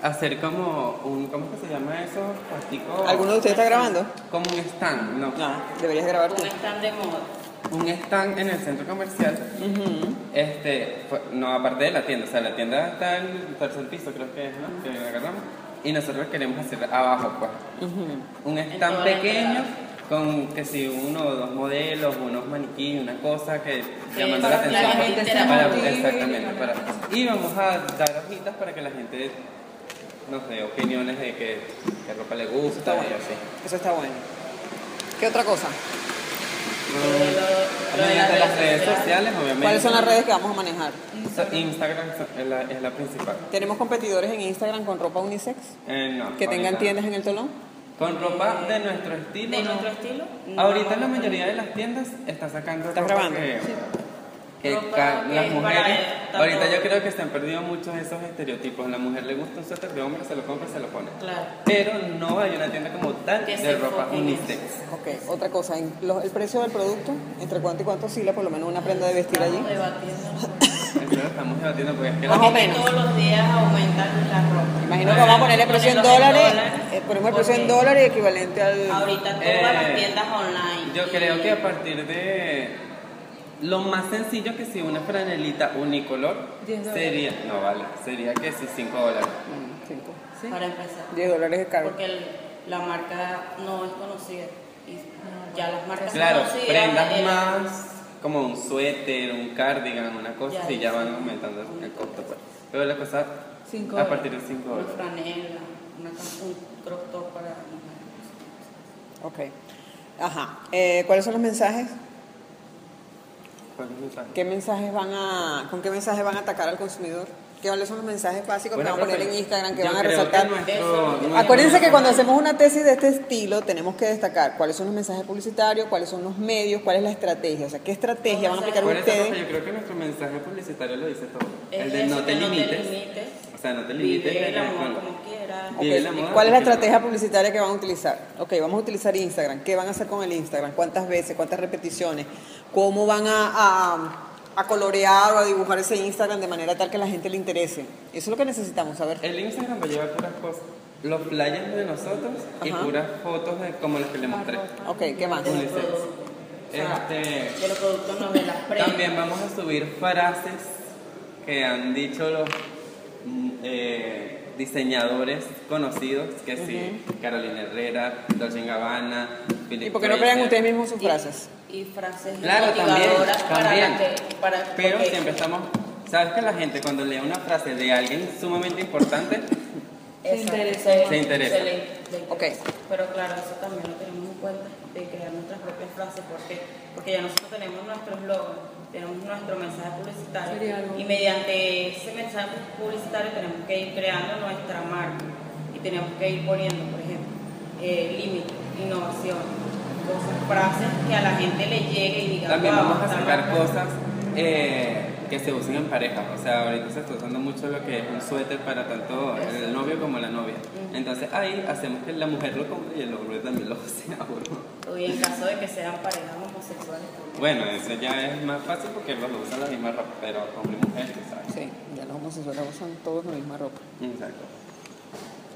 hacer como un, ¿cómo que se llama eso? Plástico. ¿Alguno de ustedes está grabando? Como un stand, no. No, deberías grabar tú. Un stand de moda. Un stand en el centro comercial. Este, fue- no, aparte de la tienda, o sea, la tienda está en el tercer piso, creo que es, ¿no? Que agarramos. Y nosotros queremos hacer abajo, pues. Un stand pequeño con que si uno o dos modelos, unos maniquí, una cosa que llamando para la que la atención. gente Para- exactamente. Para, y vamos a dar hojitas para que la gente nos dé opiniones de qué, qué ropa le gusta Está y bueno. así. Eso está bueno. ¿Qué otra cosa? Lo de Mediante las redes sociales. sociales, obviamente. ¿Cuáles son las redes que vamos a manejar? Instagram es la, es la principal. ¿Tenemos competidores en Instagram con ropa unisex? Eh, no, ¿Que tengan ahorita. tiendas en el Tolón? Con ropa de nuestro estilo. De no. nuestro estilo. no Ahorita la mayoría de las tiendas está sacando ¿Estás ropa grabando? que, que las es mujeres. para- ahorita yo creo que se han perdido muchos esos estereotipos. A la mujer le gusta un suéter de hombre, se lo compra y se lo pone. Claro. Pero no hay una tienda como tal Que de ropa unisex. Ok, otra cosa, en lo- el precio del producto, ¿entre cuánto y cuánto oscila por lo menos una prenda de vestir allí? Estamos debatiendo. Eso lo estamos debatiendo porque es que Más la o menos. todos los días aumentan la ropa. Imagino que vamos a ponerle precio en dólares, eh, ponemos el precio en dólares equivalente al... Ahorita todas Eh, las tiendas online. Yo y- creo que a partir de lo más sencillo que si una franelita unicolor sería, no vale, sería que si 5 dólares. Mm, cinco. Para empezar. 10 dólares es caro. Porque el- la marca no es conocida. Y ya las marcas Claro, conocidas. prendas el- más como un suéter, un cardigan, una cosa, Ya, sí, ya sí. van aumentando el costo. pues. Pero la cosa Cinco a partir de 5 Una dólares. franela, una, un crop top para mujeres. Ok. Ajá. Eh, ¿Cuáles son los mensajes? ¿Cuál es el mensaje? ¿Qué mensajes van a, ¿Con qué mensajes van a atacar al consumidor? ¿Cuáles son los mensajes básicos Bueno, que van a poner en Instagram, que van a resaltar? que nuestro- Eso. nuestro- Acuérdense que cuando hacemos una tesis de este estilo tenemos que destacar cuáles son los mensajes publicitarios, cuáles son los medios, cuál es la estrategia, o sea, qué estrategia van a aplicar ustedes. yo creo que nuestro mensaje publicitario lo dice todo. Es el de no te que limites. limites. O sea, no te limites. Vive el amor con- como quieras. Vive Ok, la moda ¿Cuál es la estrategia publicitaria que van a utilizar? Ok, vamos a utilizar Instagram. ¿Qué van a hacer con el Instagram? ¿Cuántas veces? ¿Cuántas repeticiones? ¿Cómo van a, a- a colorear o a dibujar ese Instagram de manera tal que la gente le interese? Eso es lo que necesitamos saber. El Instagram va a llevar puras cosas. Los flyers de nosotros y Ajá. puras fotos de, como las que le mostré. Ok, ¿qué más? Unisex. Este, de los productos no de las prendas. También vamos a subir frases que han dicho los mm, eh, diseñadores conocidos, que sí, Carolina Herrera, Dolce Gabbana, Philip ¿Y por qué no crean ustedes mismos sus frases? Y frases Claro, también, para también. la que- para- Pero porque- siempre estamos, ¿sabes que la gente cuando lee una frase de alguien sumamente importante, Exacto, interesa. Se interesa. le- le interesa. Ok. Pero claro, eso también lo tenemos en cuenta de crear nuestras propias frases. porque Porque ya nosotros tenemos nuestro eslogan, tenemos nuestro mensaje publicitario. Y mediante ese mensaje publicitario tenemos que ir creando nuestra marca. Y tenemos que ir poniendo, por ejemplo, eh, límites, innovación, cosas, frases que a la gente le llegue y diga. también "Wow, vamos a sacar marca". cosas eh, que se usen en pareja. O sea, ahorita se está usando mucho lo que es un suéter para tanto el novio como la novia. Entonces ahí hacemos que la mujer lo compre y el hombre también lo use. Y en caso de que sean parejas homosexuales. Bueno, eso ya es más fácil porque los usan la misma ropa, pero hombre y mujer, ¿sabes? Sí, ya los homosexuales usan todos la misma ropa. Exacto.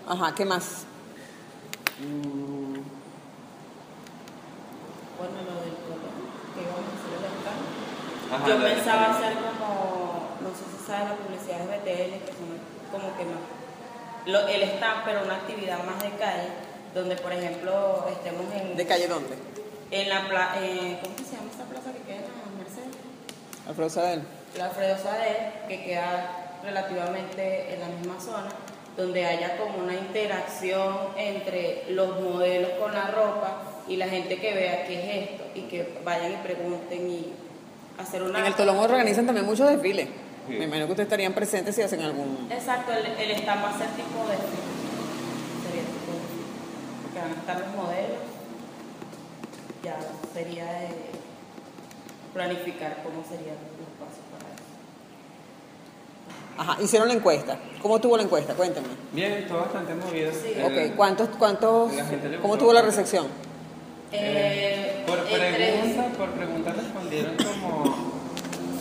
Ajá, ¿qué más? Mm, Bueno, lo del color, que íbamos a hacer el stand. Ajá, Yo pensaba hacer como, no sé si sabes, las publicidades BTL, que son como que más, lo- el stand, pero una actividad más de calle, donde por ejemplo estemos en, ¿De calle dónde? En la plaza, ¿cómo que se llama esa plaza que queda en la Mercedes? Alfredo Sadel. la Alfredo Sader, que queda relativamente en la misma zona, donde haya como una interacción entre los modelos con la ropa y la gente que vea qué es esto y que vayan y pregunten y hacer una... En el Tolón organizan también muchos desfiles. Sí. Me imagino que ustedes estarían presentes si hacen algún... Exacto, el, el stand va a ser tipo de. Sería tipo de. Porque van a estar los modelos. Ya sería de planificar cómo serían los pasos para eso. Ajá, hicieron la encuesta. ¿Cómo tuvo la encuesta? Cuéntenme. Bien, estuvo bastante movido. Sí. El- Ok, ¿cuántos, cuántos, cómo tuvo la recepción? Eh, por entre- pregunta, por pregunta respondieron como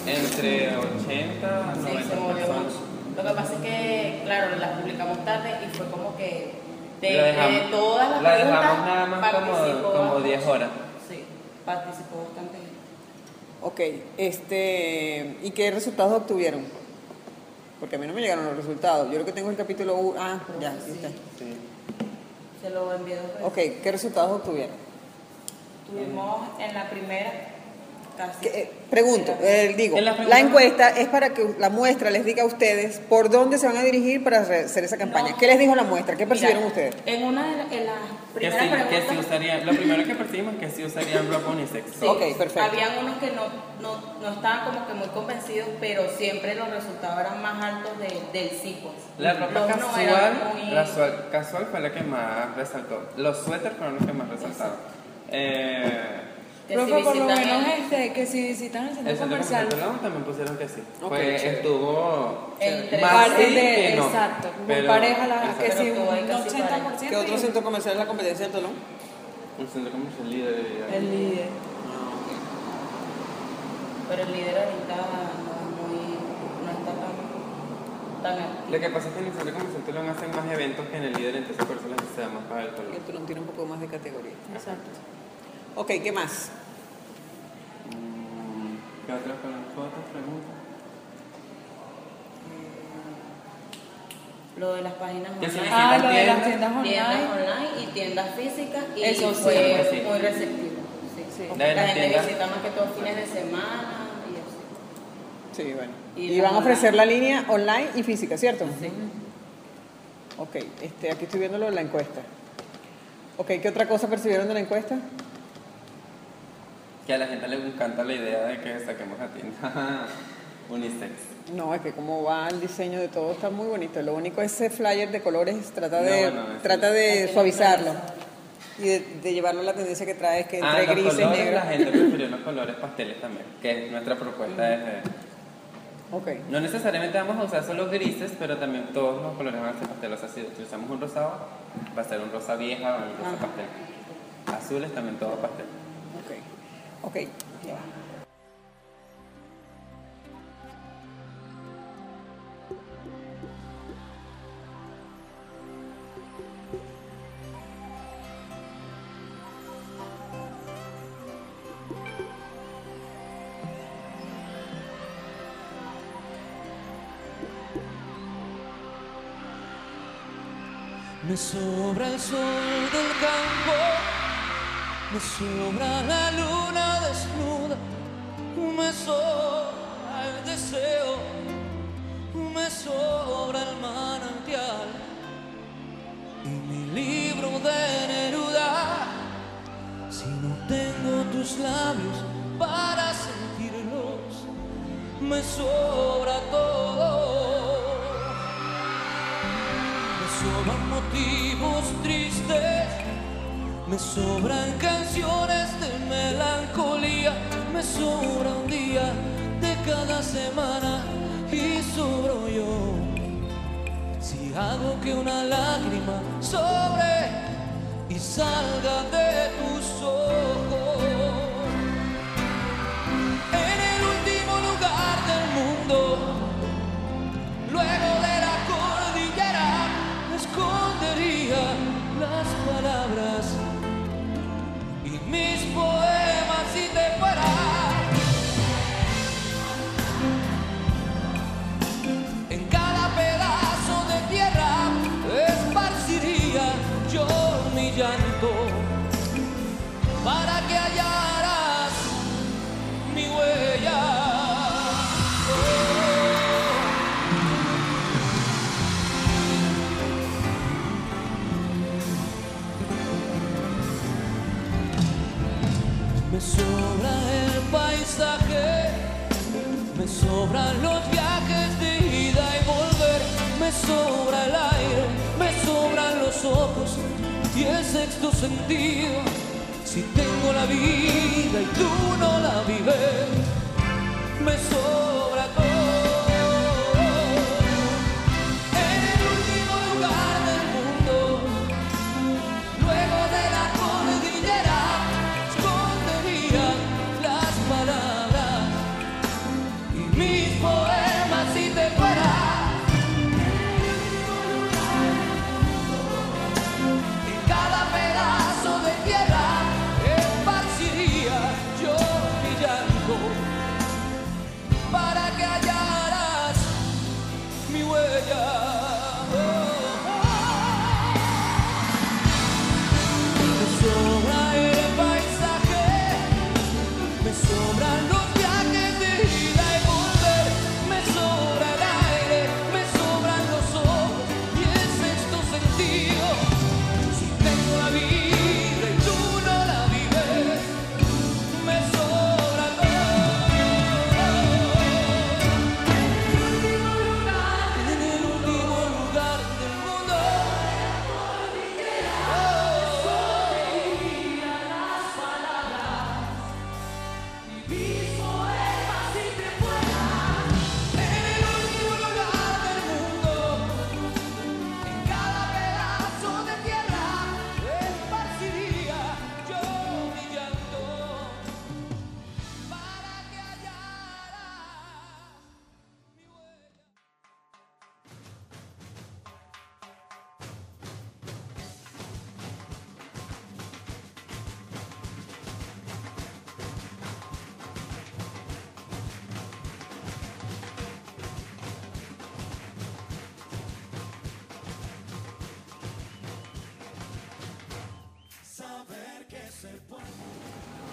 entre 80 a Sí, 90 se movió personas. mucho. Lo que pasa es que, claro, las publicamos tarde y fue como que de, La dejamos- de todas las la preguntas dejamos nada más como- participó como bastante. 10 horas. Sí, participó bastante gente. Ok, este, ¿y qué resultados obtuvieron? Porque a mí no me llegaron los resultados. Yo lo que tengo es el capítulo 1. Ah, ya, aquí está. Sí. Se lo envié dos veces. Ok, ¿qué resultados obtuvieron? Tuvimos en la primera casi. Que, eh, pregunto, eh, digo, En la encuesta es para que la muestra les diga a ustedes por dónde se van a dirigir para hacer esa campaña. No. ¿Qué les dijo la muestra? ¿Qué percibieron Mira, ustedes? En una de las Que primeras que preguntas. sí usarían, lo primero que percibimos es que sí usarían ropa unisex. sí, Ok, perfecto. Habían unos que no, no, no estaban como que muy convencidos, pero siempre los resultados eran más altos de- del sí, pues. La ropa Los no casual, muy- la suel- casual fue la que más resaltó. Los suéteres fueron los que más resaltaron. Eh, que Profe, si por lo menos el- este, que si visitan el centro el centro comercial, también pusieron que sí. Chévere. estuvo Entre- más parte sí de, que no. exacto, muy Pero- pareja la, exacto. que si un todo hay casi 80%. ¿Qué otro centro comercial es la competencia del Tolón? Un centro comercial líder. El líder. Pero el líder ahorita no es muy. no está tan. tan activo. Lo que pasa es que en el centro comercial León hacen más eventos que en el líder, entonces por eso la gente se da más para el El color. Tolón tiene un poco más de categoría. Exacto. Ok, ¿qué más? ¿Qué otras preguntas? Lo de las páginas online. Ah, lo de las tiendas, online. tiendas online y tiendas físicas y Eso sí. fue Sí. muy receptivo. Sí. Sí. La gente tiendas. visita más que todo fines de semana y así. Sí, bueno. Y Y, van a ofrecer la línea online y física, ¿cierto? Sí. Ok, este, aquí estoy viendo lo de la encuesta. Ok, ¿qué otra cosa percibieron de la encuesta? Que a la gente le encanta la idea de que saquemos la tienda unisex. No, es que como va el diseño de todo está muy bonito. Lo único es ese flyer de colores, trata de, No, no, trata de suavizarlo y de, de llevarlo a la tendencia que trae, que entre Ah, grises, colores, negros. la gente prefirió los colores pasteles también, que es nuestra propuesta desde... Ok, No necesariamente vamos a usar solo grises, pero también todos los colores van a ser pasteles. O sea, si usamos un rosado, va a ser un rosa vieja o un rosa Ajá. pastel. Azules también todo pastel. ok, ok. ya va. Me sobra el sol del campo, me sobra la luna para sentirlos, me sobra todo. Me sobran motivos tristes, me sobran canciones de melancolía, me sobra un día de cada semana y sobro yo. Si hago que una lágrima sobre y salga de tus luego de la cordillera, escondería las palabras y mis poemas sobra el paisaje, me Me sobran los viajes de ida y volver, me sobra el aire, me sobran los ojos y el sexto sentido. Si tengo la vida y tú no la vives, me sobra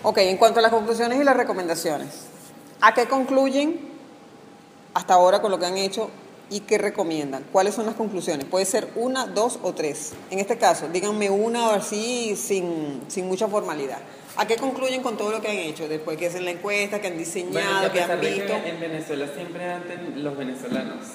Ok, en cuanto a las conclusiones y las recomendaciones, ¿a qué concluyen hasta ahora con lo que han hecho y qué recomiendan? ¿Cuáles son las conclusiones? Puede ser una, dos o tres. En este caso, díganme una o así sin, sin mucha formalidad. ¿A qué concluyen con todo lo que han hecho? Después que hacen la encuesta, que han Bueno, diseñado, a que han visto. que en Venezuela siempre antes los venezolanos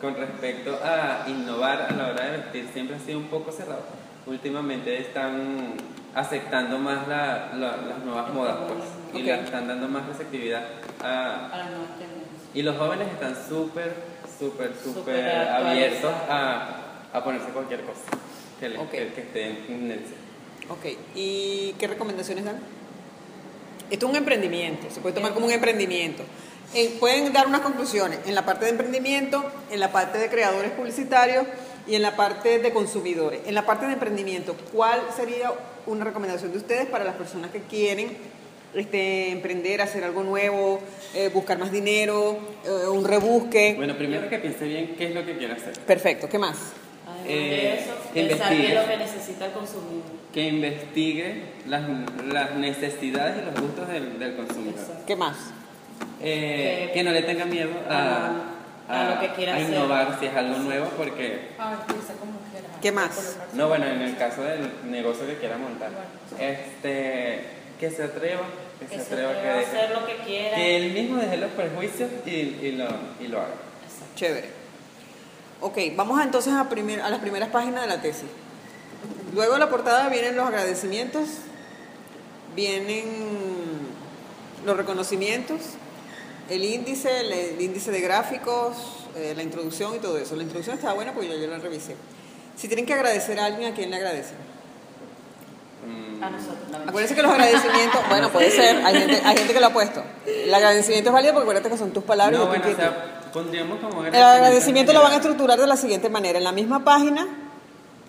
con respecto a innovar a la hora de vestir siempre ha sido un poco cerrado. Últimamente están aceptando más la- la- las nuevas modas pues, y le están dando más receptividad a, no tener. y los jóvenes están súper, súper, súper abiertos a, a ponerse cualquier cosa que, que esté en tendencia. Ok, ¿y qué recomendaciones dan? Esto es un emprendimiento, se puede tomar como un emprendimiento. Eh, pueden dar unas conclusiones en la parte de emprendimiento, en la parte de creadores publicitarios y en la parte de consumidores. En la parte de emprendimiento, ¿cuál sería una recomendación de ustedes para las personas que quieren este, emprender, hacer algo nuevo, eh, buscar más dinero, eh, un rebusque? Bueno, primero que piense bien qué es lo que quiere hacer. Perfecto, ¿qué más? Además Eh, de eso, pensar investigue. bien lo que necesita el consumidor. Que investigue las, las necesidades y los gustos del, del consumidor. Exacto. ¿Qué más? Eh, Que- que no le tenga miedo a, A lo que quiera a hacer. innovar si es algo nuevo, porque, ¿Qué más? no, bueno, en el caso del negocio que quiera montar, este, que se atreva, que, Que se atreva, atreva que, a deje- hacer lo que quiera. que él mismo deje los prejuicios y, y lo, y lo haga. Chévere. Ok, vamos a, entonces a, primer- a las primeras páginas de la tesis. Luego de la portada vienen los agradecimientos, vienen los reconocimientos, el índice, el, el índice de gráficos, eh, la introducción y todo eso. La introducción estaba buena porque yo, yo la revisé. Si tienen que agradecer a alguien, ¿a quién le agradecen? Mm, A nosotros. Acuérdense que los agradecimientos, bueno, puede ser, hay gente, hay gente que lo ha puesto. El agradecimiento es válido porque acuérdate que son tus palabras. no, y bueno, o inquietud. sea, pondríamos como El agradecimiento lo van a estructurar de la siguiente manera. En la misma página,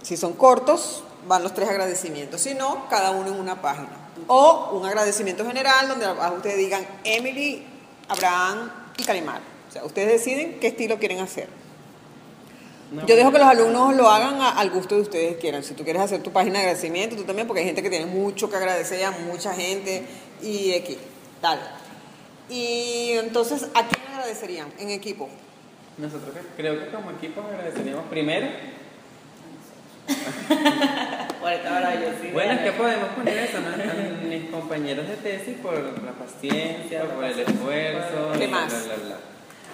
si son cortos, van los tres agradecimientos. Si no, cada uno en una página. O un agradecimiento general donde ustedes digan Emily, Abraham y Calimar. O sea, ustedes deciden qué estilo quieren hacer. No, Yo dejo que los alumnos lo hagan a- al gusto de ustedes quieran. Si tú quieres hacer tu página de agradecimiento, tú también, porque hay gente que tiene mucho que agradecer a mucha gente y X. Dale. Y entonces, ¿a quién agradecerían en equipo? Nosotros creo que como equipo agradeceríamos primero. Bueno, es que podemos poner eso ¿no? a mis compañeros de tesis por la paciencia, por el esfuerzo. ¿Qué más? bla, bla, bla.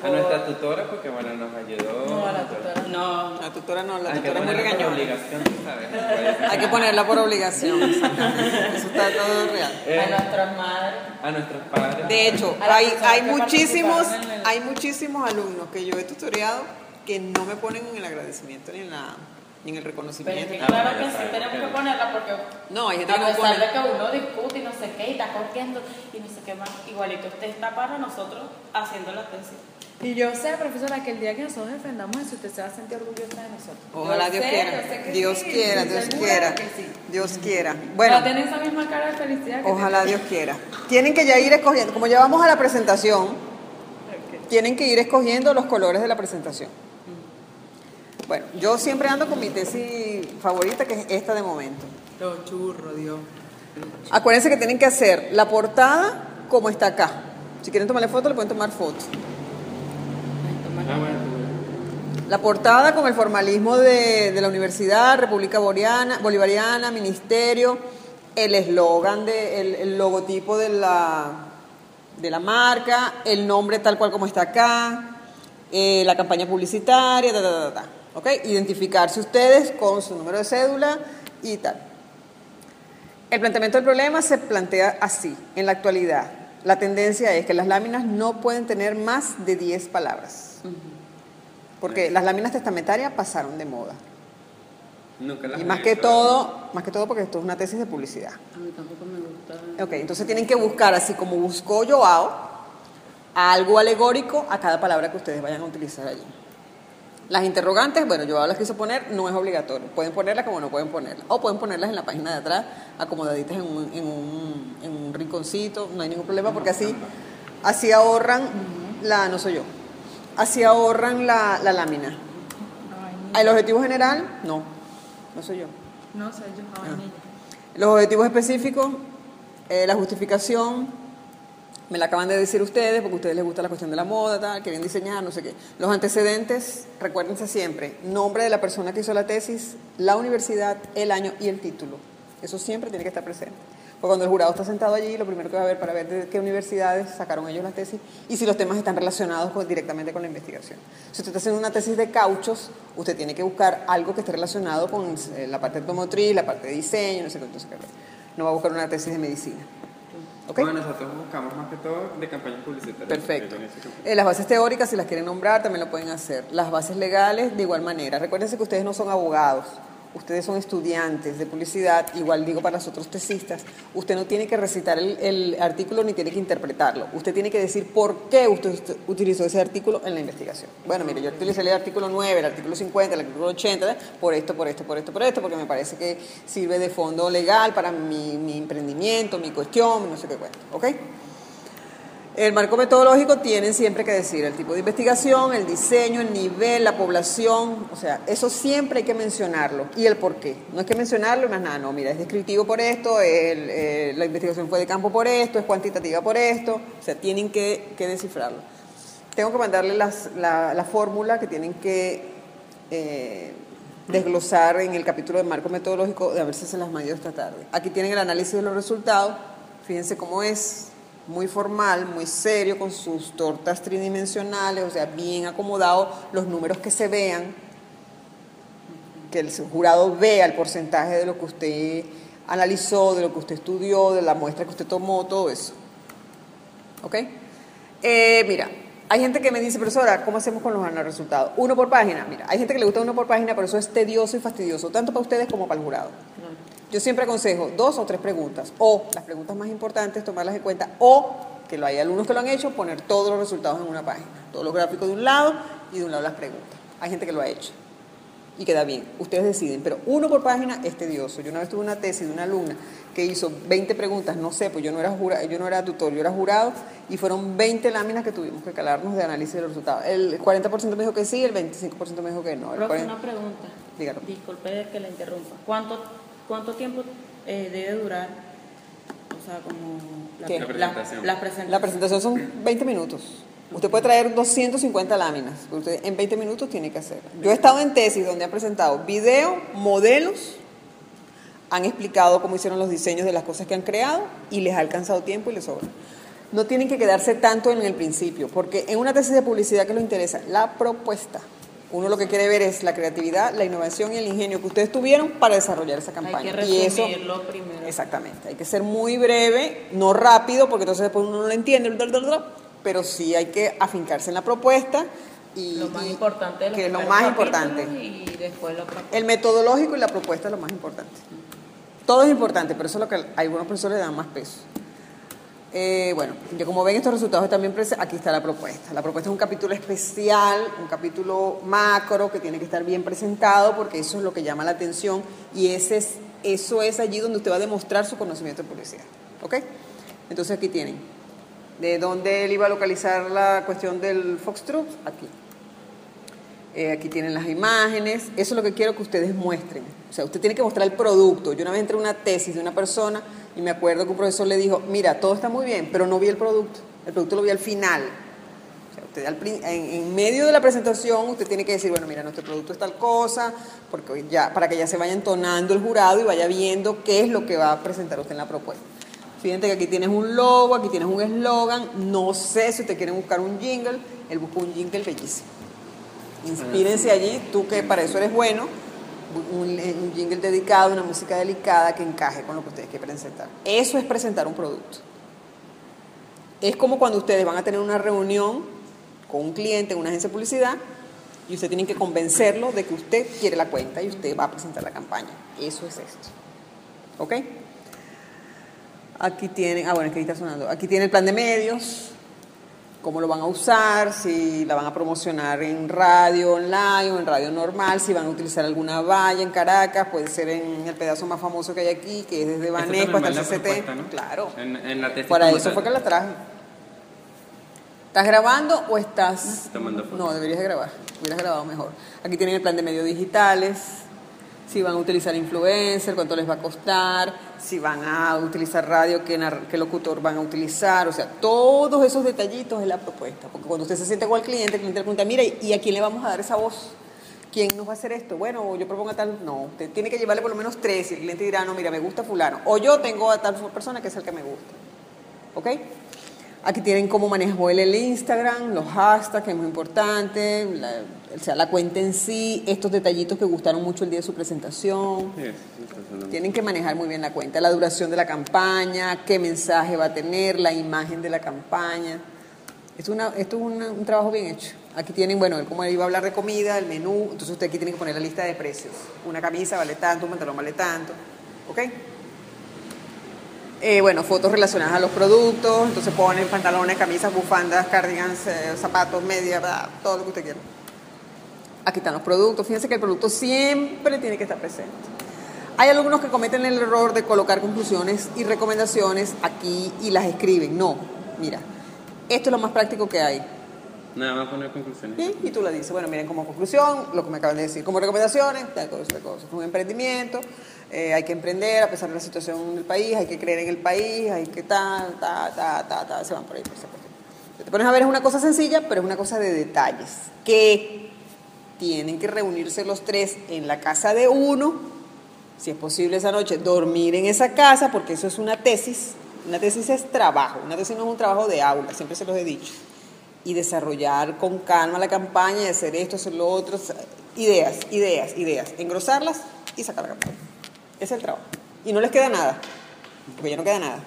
A nuestra tutora porque bueno nos ayudó. No, a la tutora. No. La tutora no, la Hay que tutora es muy regañona. obligación, sabes. Hay que ponerla por obligación. Eso está todo real. Eh, A nuestras madres. a nuestros padres. De hecho, hay, hay que muchísimos, el- hay muchísimos alumnos que yo he tutoreado que no me ponen en el agradecimiento ni en la ni en el Pero reconocimiento. es que Ah, claro que sí tenemos que ponerla porque No, hay gente que a pesar pone. de que uno discute y no sé qué y está corriendo y no sé qué más, igualito usted está para nosotros haciendo la tesis. Y yo sé, profesora, que el día que nosotros defendamos eso, usted se va a sentir orgullosa de nosotros. Ojalá Yo Dios sé, quiera. yo sé que Dios sí, quiera, Dios quiera. sí. Dios quiera. Bueno. Esa misma cara de felicidad que ojalá Dios quiera. Tienen que ya ir escogiendo, como ya vamos a la presentación, tienen que ir escogiendo los colores de la presentación. Bueno, yo siempre ando con mi tesis favorita, que es esta de momento. Los churros, Dios. Acuérdense que tienen que hacer la portada como está acá. Si quieren tomarle foto, le pueden tomar foto. Ah, tú- La portada con el formalismo de, la universidad, República Bolivariana, Ministerio, el eslogan, de, el, logotipo de la, de la marca, el nombre tal cual como está acá, eh, la campaña publicitaria, ta, ta, ta, ta, ¿ok? Identificarse ustedes con su número de cédula y tal. El planteamiento del problema se plantea así, en la actualidad. La tendencia es que las láminas no pueden tener más de 10 palabras. Porque las láminas testamentarias pasaron de moda. Nunca las Y más que todo, más que todo porque esto es una tesis de publicidad. A mí tampoco me gusta. Ok, entonces tienen que buscar, así como buscó Joao, algo alegórico a cada palabra que ustedes vayan a utilizar allí. Las interrogantes, bueno, Joao las quiso poner, no es obligatorio. Pueden ponerlas como no pueden ponerlas. O pueden ponerlas en la página de atrás, acomodaditas en un, en un, en un rinconcito, no hay ningún problema porque así, así ahorran la, no soy yo, así ahorran la, la lámina. ¿El objetivo general? No, no soy yo. No sé, yo Ah. Los objetivos específicos, eh, la justificación, me la acaban de decir ustedes, porque a ustedes les gusta la cuestión de la moda, tal, quieren diseñar, no sé qué. Los antecedentes, recuérdense siempre, nombre de la persona que hizo la tesis, la universidad, el año y el título. Eso siempre tiene que estar presente. Porque cuando el jurado está sentado allí, lo primero que va a ver para ver de qué universidades sacaron ellos la tesis y si los temas están relacionados con- directamente con la investigación. Si usted está haciendo una tesis de cauchos, usted tiene que buscar algo que esté relacionado con eh, la parte automotriz, la parte de diseño, no sé qué, entonces, no va a buscar una tesis de medicina. ¿Ok? Bueno, nosotros buscamos más que todo de campañas publicitarias. Perfecto. Eh, las bases teóricas, si las quieren nombrar, también lo pueden hacer. Las bases legales, de igual manera. Recuérdense que ustedes no son abogados, ustedes son estudiantes de publicidad, igual digo para los otros tesistas. Usted no tiene que recitar el, artículo ni tiene que interpretarlo. Usted tiene que decir por qué usted usted utilizó ese artículo en la investigación. Bueno, mire, yo utilicé el artículo 9, el artículo 50, el artículo 80, por esto, por esto, por esto, por esto, porque me parece que sirve de fondo legal para mi, mi emprendimiento, mi cuestión, no sé qué cuento. ¿Ok? El marco metodológico tienen siempre que decir el tipo de investigación, el diseño, el nivel, la población, o sea, eso siempre hay que mencionarlo y el por qué. No es que mencionarlo y más nada, no, mira, es descriptivo por esto, el, eh, la investigación fue de campo por esto, es cuantitativa por esto, o sea, tienen que, que descifrarlo. Tengo que mandarle las- la, la fórmula que tienen que eh, desglosar en el capítulo de marco metodológico, a ver si se las mando esta tarde. Aquí tienen el análisis de los resultados, fíjense cómo es, muy formal, muy serio, con sus tortas tridimensionales, o sea, bien acomodado, los números que se vean, que el jurado vea el porcentaje de lo que usted analizó, de lo que usted estudió, de la muestra que usted tomó, todo eso. ¿Ok? Eh, mira, hay gente que me dice, profesora, ¿cómo hacemos con los resultados? Uno por página. Mira, hay gente que le gusta uno por página, pero eso es tedioso y fastidioso, tanto para ustedes como para el jurado. Yo siempre aconsejo dos o tres preguntas, o las preguntas más importantes, tomarlas en cuenta, o que lo hay alumnos que lo han hecho, poner todos los resultados en una página, todos los gráficos de un lado y de un lado las preguntas. Hay gente que lo ha hecho y queda bien, ustedes deciden, pero uno por página es tedioso. Yo una vez tuve una tesis de una alumna que hizo 20 preguntas, no sé, pues yo no era jura, yo no era tutor, yo era jurado y fueron 20 láminas que tuvimos que calarnos de análisis de los resultados. El 40% me dijo que sí, el 25% me dijo que no. El Profe, 40 una pregunta. Dígalo. Disculpe que la interrumpa. ¿Cuánto, cuánto tiempo eh, debe durar? O sea, como la, ¿Qué? La presentación. la presentación. La presentación son 20 minutos. Usted puede traer 250 láminas, pero usted en 20 minutos tiene que hacer. Yo he estado en tesis donde han presentado video, modelos, han explicado cómo hicieron los diseños de las cosas que han creado y les ha alcanzado tiempo y les sobra. No tienen que quedarse tanto en el principio, porque en una tesis de publicidad que lo interesa, la propuesta. Uno lo que quiere ver es la creatividad, la innovación y el ingenio que ustedes tuvieron para desarrollar esa campaña. Hay que y eso, resumirlo primero. Exactamente, hay que ser muy breve, no rápido, porque entonces después uno no lo entiende, pero sí hay que afincarse en la propuesta y, Lo más importante de los que es lo más importante. Y después lo. El metodológico y la propuesta es lo más importante. Todo es importante, pero eso es lo que a algunos profesores le dan más peso. Eh, bueno, ya como ven estos resultados también prese- aquí está la propuesta. La propuesta es un capítulo especial, un capítulo macro que tiene que estar bien presentado porque eso es lo que llama la atención y ese es, eso es allí donde usted va a demostrar su conocimiento de publicidad. ¿Ok? Entonces aquí tienen. ¿De dónde él iba a localizar la cuestión del Foxtrot? Aquí. Eh, aquí tienen las imágenes. Eso es lo que quiero que ustedes muestren. O sea, usted tiene que mostrar el producto. Yo una vez entré a una tesis de una persona y me acuerdo que un profesor le dijo, mira, todo está muy bien, pero no vi el producto. El producto lo vi al final. O sea, usted al en, en medio de la presentación usted tiene que decir, bueno, mira, nuestro producto es tal cosa, porque ya, para que ya se vaya entonando el jurado y vaya viendo qué es lo que va a presentar usted en la propuesta. Fíjense que aquí tienes un logo, aquí tienes un eslogan. No sé si ustedes quieren buscar un jingle. Él buscó un jingle bellísimo. Inspírense allí, tú que para eso eres bueno, un, un jingle dedicado, una música delicada que encaje con lo que ustedes quieren presentar. Eso es presentar un producto. Es como cuando ustedes van a tener una reunión con un cliente en una agencia de publicidad y usted tienen que convencerlo de que usted quiere la cuenta y usted va a presentar la campaña. Eso es esto. ¿Ok? Aquí tienen, ah bueno, es que ahí está sonando. Aquí tiene el plan de medios, cómo lo van a usar, si la van a promocionar en radio online o en radio normal, si van a utilizar alguna valla en Caracas, puede ser en el pedazo más famoso que hay aquí, que es desde Banesco hasta el CCT. ¿no? Claro. En, en la Para eso tal. fue que la traje. ¿Estás grabando o estás...? Tomando fotos. No, deberías de grabar. Hubieras grabado mejor. Aquí tienen el plan de medios digitales, si van a utilizar influencer, cuánto les va a costar, si van a utilizar radio, qué, qué locutor van a utilizar, o sea, todos esos detallitos es la propuesta. Porque cuando usted se siente con el cliente, el cliente le pregunta, mira, ¿y a quién le vamos a dar esa voz? ¿Quién nos va a hacer esto? Bueno, yo propongo a tal, no, usted tiene que llevarle por lo menos tres y el cliente dirá, no, mira, me gusta fulano. O yo tengo a tal persona que es el que me gusta. ¿Ok? Aquí tienen cómo manejó él el Instagram, los hashtags, que es muy importante, la, o sea, la cuenta en sí, estos detallitos que gustaron mucho el día de su presentación. Sí. Tienen que manejar muy bien la cuenta, la duración de la campaña, qué mensaje va a tener, la imagen de la campaña. Esto es, una- esto es una- un trabajo bien hecho. Aquí tienen, bueno, él como él iba a hablar de comida, el menú, entonces usted aquí tiene que poner la lista de precios. Una camisa vale tanto, un pantalón vale tanto, ¿ok? Eh, bueno, fotos relacionadas a los productos, entonces ponen pantalones, camisas, bufandas, cardigans, eh, zapatos, medias, todo lo que usted quiera. Aquí están los productos. Fíjense que el producto siempre tiene que estar presente. Hay algunos que cometen el error de colocar conclusiones y recomendaciones aquí y las escriben. No, mira, esto es lo más práctico que hay. Nada más poner conclusiones. ¿sí? Y tú le dices, bueno, miren, como conclusión, lo que me acaban de decir, como recomendaciones, tal cosa, tal cosa. Un emprendimiento, eh, hay que emprender a pesar de la situación del país, hay que creer en el país, hay que ta, ta, ta, ta, ta, se van por ahí. por esa cuestión. Te pones a ver, es una cosa sencilla, pero es una cosa de detalles. Que tienen que reunirse los tres en la casa de uno, si es posible esa noche, dormir en esa casa, porque eso es una tesis. Una tesis es trabajo, una tesis no es un trabajo de aula, siempre se los he dicho. Y desarrollar con calma la campaña hacer esto, hacer lo otro, ideas, ideas, ideas, engrosarlas y sacar la campaña. Es el trabajo. Y no les queda nada, porque ya no queda nada.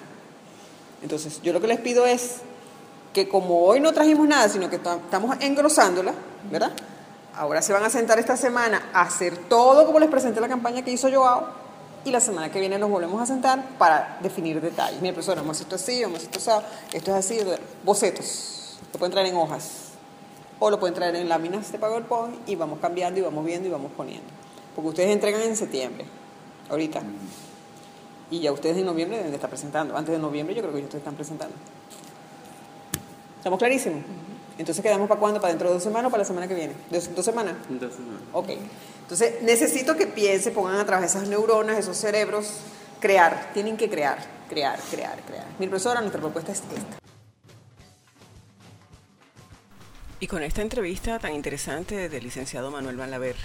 Entonces, yo lo que les pido es que como hoy no trajimos nada, sino que ta- estamos engrosándola, ¿verdad? Ahora se van a sentar esta semana a hacer todo como les presenté la campaña que hizo Joao y la semana que viene nos volvemos a sentar para definir detalles. Mira, profesora, vamos a hacer esto así, vamos a hacer esto así, esto es así, bocetos. Lo pueden traer en hojas o lo pueden traer en láminas de PowerPoint y vamos cambiando y vamos viendo y vamos poniendo. Porque ustedes entregan en septiembre, ahorita. Y ya ustedes en noviembre deben de estar presentando. Antes de noviembre yo creo que ya ustedes están presentando. ¿Estamos clarísimos? Entonces quedamos para cuándo, para dentro de dos semanas o para la semana que viene. ¿Dos, dos semanas? Entonces, no. Ok. Entonces necesito que piensen, pongan a trabajar esas neuronas, esos cerebros, crear. Tienen que crear, crear, crear, crear. Mi profesora, nuestra propuesta es esta. Y con esta entrevista tan interesante del licenciado Manuel Balaver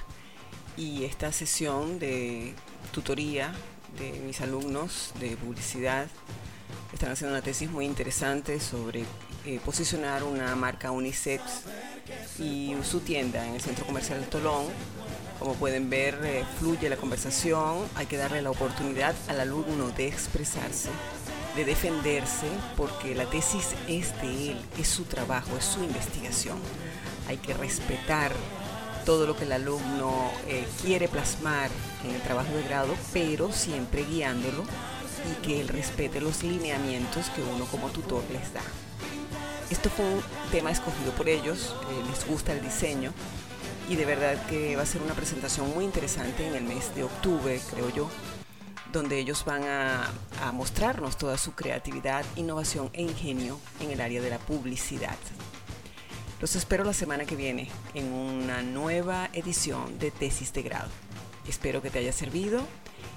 y esta sesión de tutoría de mis alumnos de publicidad. Están haciendo una tesis muy interesante sobre eh, posicionar una marca unisex y su tienda en el centro comercial del Tolón. Como pueden ver, eh, fluye la conversación, hay que darle la oportunidad al alumno de expresarse, de defenderse, porque la tesis es de él, es su trabajo, es su investigación. Hay que respetar todo lo que el alumno eh, quiere plasmar en el trabajo de grado, pero siempre guiándolo y que él respete los lineamientos que uno como tutor les da. Esto fue un tema escogido por ellos, eh, les gusta el diseño y de verdad que va a ser una presentación muy interesante en el mes de octubre, creo yo, donde ellos van a, a mostrarnos toda su creatividad, innovación e ingenio en el área de la publicidad. Los espero la semana que viene en una nueva edición de Tesis de Grado. Espero que te haya servido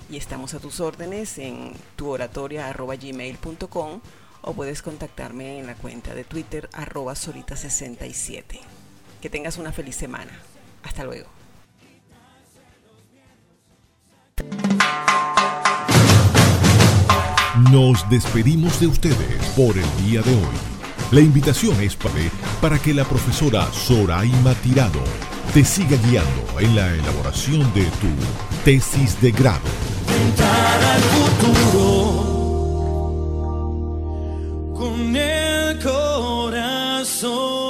y estamos a tus órdenes en tuoratoria.gmail.com o puedes contactarme en la cuenta de Twitter arroba solita67. Que tengas una feliz semana. Hasta luego. Nos despedimos de ustedes por el día de hoy. La invitación es para que la profesora Soraima Tirado te siga guiando en la elaboración de tu tesis de grado. Con el corazón.